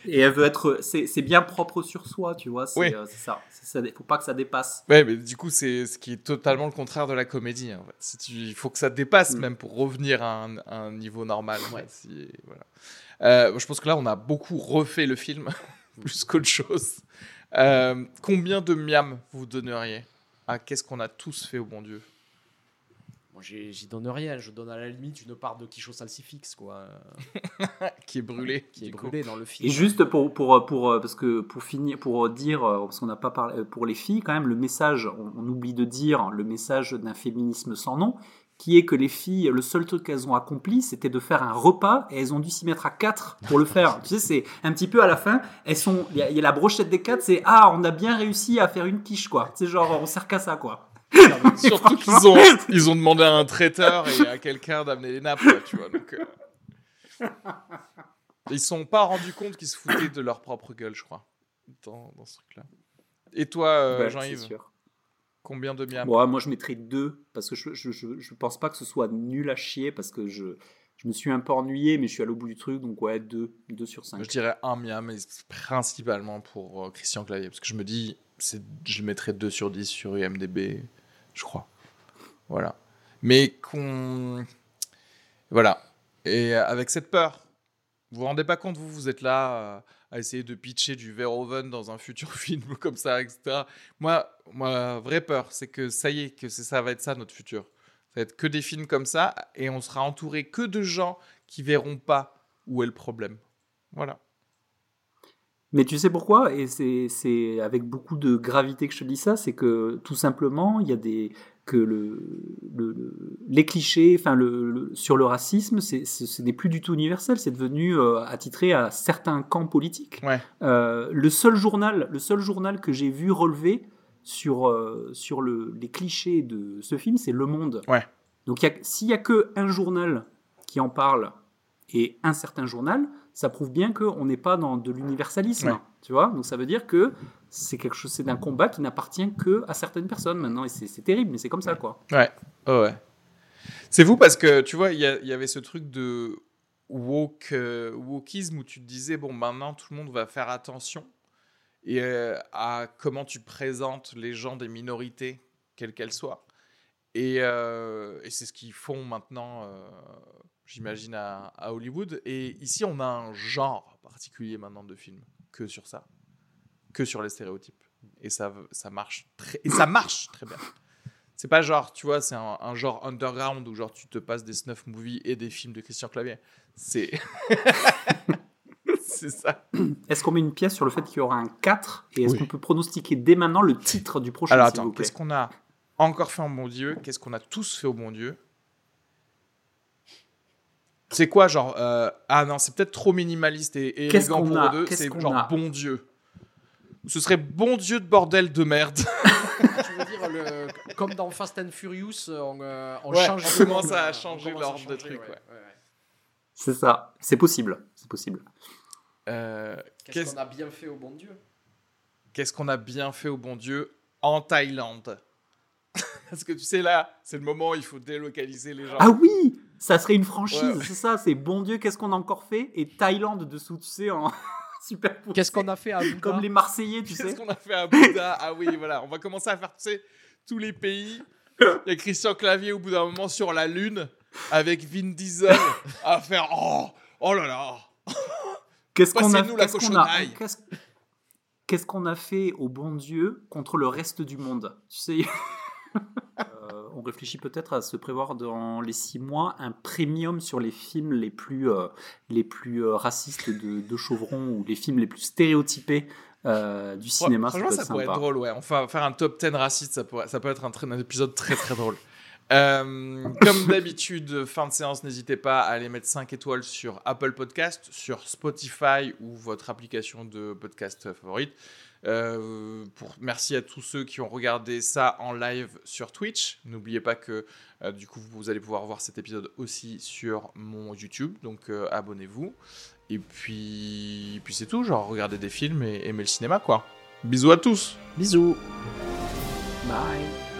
Et elle veut être, c'est bien propre sur soi, tu vois. C'est Oui. euh, ça. Ça. Faut pas que ça dépasse. Ouais, mais du coup, c'est ce qui est totalement le contraire de la comédie. en fait. Si tu, il faut que ça dépasse Mm. même pour revenir à un, à un niveau normal. Ouais. Si- voilà. Euh, je pense que là, on a beaucoup refait le film, *laughs* plus qu'autre chose. Euh, combien de miam vous donneriez à qu'est-ce qu'on a tous fait au bon Dieu? J'y donne rien. Je donne à la limite une part de quichot salsifix, quoi. *laughs* Qui est brûlé Qui est coup. brûlé dans le film. Et juste pour, pour, pour, euh, parce que pour finir, pour dire, euh, parce qu'on n'a pas parlé, euh, pour les filles, quand même, le message, on, on oublie de dire le message d'un féminisme sans nom, qui est que les filles, le seul truc qu'elles ont accompli, c'était de faire un repas et elles ont dû s'y mettre à quatre pour le faire. tu sais, c'est un petit peu à la fin, elles sont, il y, a- il y a la brochette des quatre, c'est ah, on a bien réussi à faire une quiche quoi. C'est genre on sert qu'à ça quoi. *laughs* Surtout qu'ils ont, ils ont demandé à un traiteur et à quelqu'un d'amener les nappes, tu vois. Donc, euh, Ils sont pas rendus compte qu'ils se foutaient de leur propre gueule, je crois, dans, dans ce truc-là. Et toi, euh, Jean-Yves, combien de miam Bon, moi je mettrais deux parce que je, je, je, je pense pas que ce soit nul à chier parce que je, je me suis un peu ennuyé mais je suis allé au bout du truc donc ouais deux, deux sur cinq. Je dirais un miam, mais principalement pour euh, Christian Clavier. Parce que je me dis, c'est, je le mettrais 2 sur 10 sur IMDB, je crois. Voilà. Mais qu'on. Voilà. Et avec cette peur, vous vous rendez pas compte, vous, vous êtes là euh, à essayer de pitcher du Verhoeven dans un futur *laughs* film comme ça, etc. Moi, moi, vraie peur, c'est que ça y est, que ça va être ça notre futur. Ça va être que des films comme ça, et on sera entouré que de gens qui verront pas où est le problème. Voilà. Mais tu sais pourquoi? Et c'est avec beaucoup de gravité que je te dis ça, c'est que tout simplement, il y a des que le, le- le- les clichés, enfin le, le- sur le racisme, ce n'est plus du tout universel, c'est devenu euh, attitré à certains camps politiques. Ouais. Euh, le seul journal, le seul journal que j'ai vu relever sur euh, sur le, les clichés de ce film, c'est Le Monde. Ouais. Donc s'il y a que un journal qui en parle et un certain journal, ça prouve bien qu'on n'est pas dans de l'universalisme. Ouais. Tu vois Donc ça veut dire que c'est quelque chose, c'est un combat qui n'appartient que à certaines personnes maintenant. Et c'est terrible, mais c'est comme ça, quoi. Ouais, oh ouais. C'est fou parce que tu vois, il y, avait ce truc de woke, euh, wokisme où tu te disais, bon, maintenant tout le monde va faire attention et, euh, à comment tu présentes les gens des minorités, quelles qu'elles soient. Et, euh, et c'est ce qu'ils font maintenant, euh, j'imagine, à, à Hollywood. Et ici, on a un genre particulier maintenant de film que sur ça, que sur les stéréotypes. Et ça, ça marche très, et ça marche très bien. C'est pas genre, tu vois, c'est un, un genre underground où genre tu te passes des snuff movies et des films de Christian Clavier. C'est. *laughs* c'est ça. Est-ce qu'on met une pièce sur le fait qu'il y aura un 4 Et est-ce Oui. qu'on peut pronostiquer dès maintenant le titre du prochain Alors attends, qu'est-ce qu'on a encore fait en bon Dieu? Qu'est-ce qu'on a tous fait au bon Dieu? C'est quoi, genre. euh, Ah non, c'est peut-être trop minimaliste et, et élégant qu'on pour a eux deux. C'est genre a bon Dieu. Ce serait bon Dieu de bordel de merde. *laughs* tu veux dire, le- comme dans Fast and Furious, on, euh, on Ouais, change on commence à euh, changer l'ordre de trucs, ouais, ouais. C'est ça. C'est possible. C'est possible. Euh, Qu'est-ce Qu'est-ce qu'on a bien fait au bon Dieu? Qu'est-ce qu'on a bien fait au bon Dieu en Thaïlande? *laughs* Parce que tu sais, là, c'est le moment où il faut délocaliser les gens. Ah oui Ça serait une franchise, Ouais, ouais. c'est ça. C'est bon Dieu, qu'est-ce qu'on a encore fait? Et Thaïlande dessous, tu sais, en *laughs* super poussé. Qu'est-ce qu'on a fait à Bouddha Comme les Marseillais, tu Qu'est-ce sais. qu'on a fait à Bouddha Ah oui, voilà, on va commencer à faire, tu sais, tous les pays. Il y a Christian Clavier au bout d'un moment sur la Lune avec Vin Diesel à faire Oh, oh là là Qu'est-ce qu'on a, Passez-nous la qu'est-ce qu'on a, cochonaille. qu'est-ce, qu'est-ce qu'on a fait au bon Dieu contre le reste du monde? Tu sais, *laughs* on réfléchit peut-être à se prévoir dans les six mois un premium sur les films les plus, euh, les plus euh, racistes de, de Chauvron ou les films les plus stéréotypés euh, du cinéma. Franchement, peut ça pourrait être drôle, ouais. Va faire un top 10 raciste, ça, pourrait, ça peut être un, très- un épisode très très drôle. Euh, comme d'habitude, fin de séance, n'hésitez pas à aller mettre 5 étoiles sur Apple Podcast, sur Spotify ou votre application de podcast favorite. Euh, pour, merci à tous ceux qui ont regardé ça en live sur Twitch. N'oubliez pas que euh, du coup vous allez pouvoir voir cet épisode aussi sur mon YouTube, donc euh, abonnez-vous. Et puis, puis c'est tout, genre regardez des films et aimez le cinéma quoi. Bisous à tous. Bisous Bye.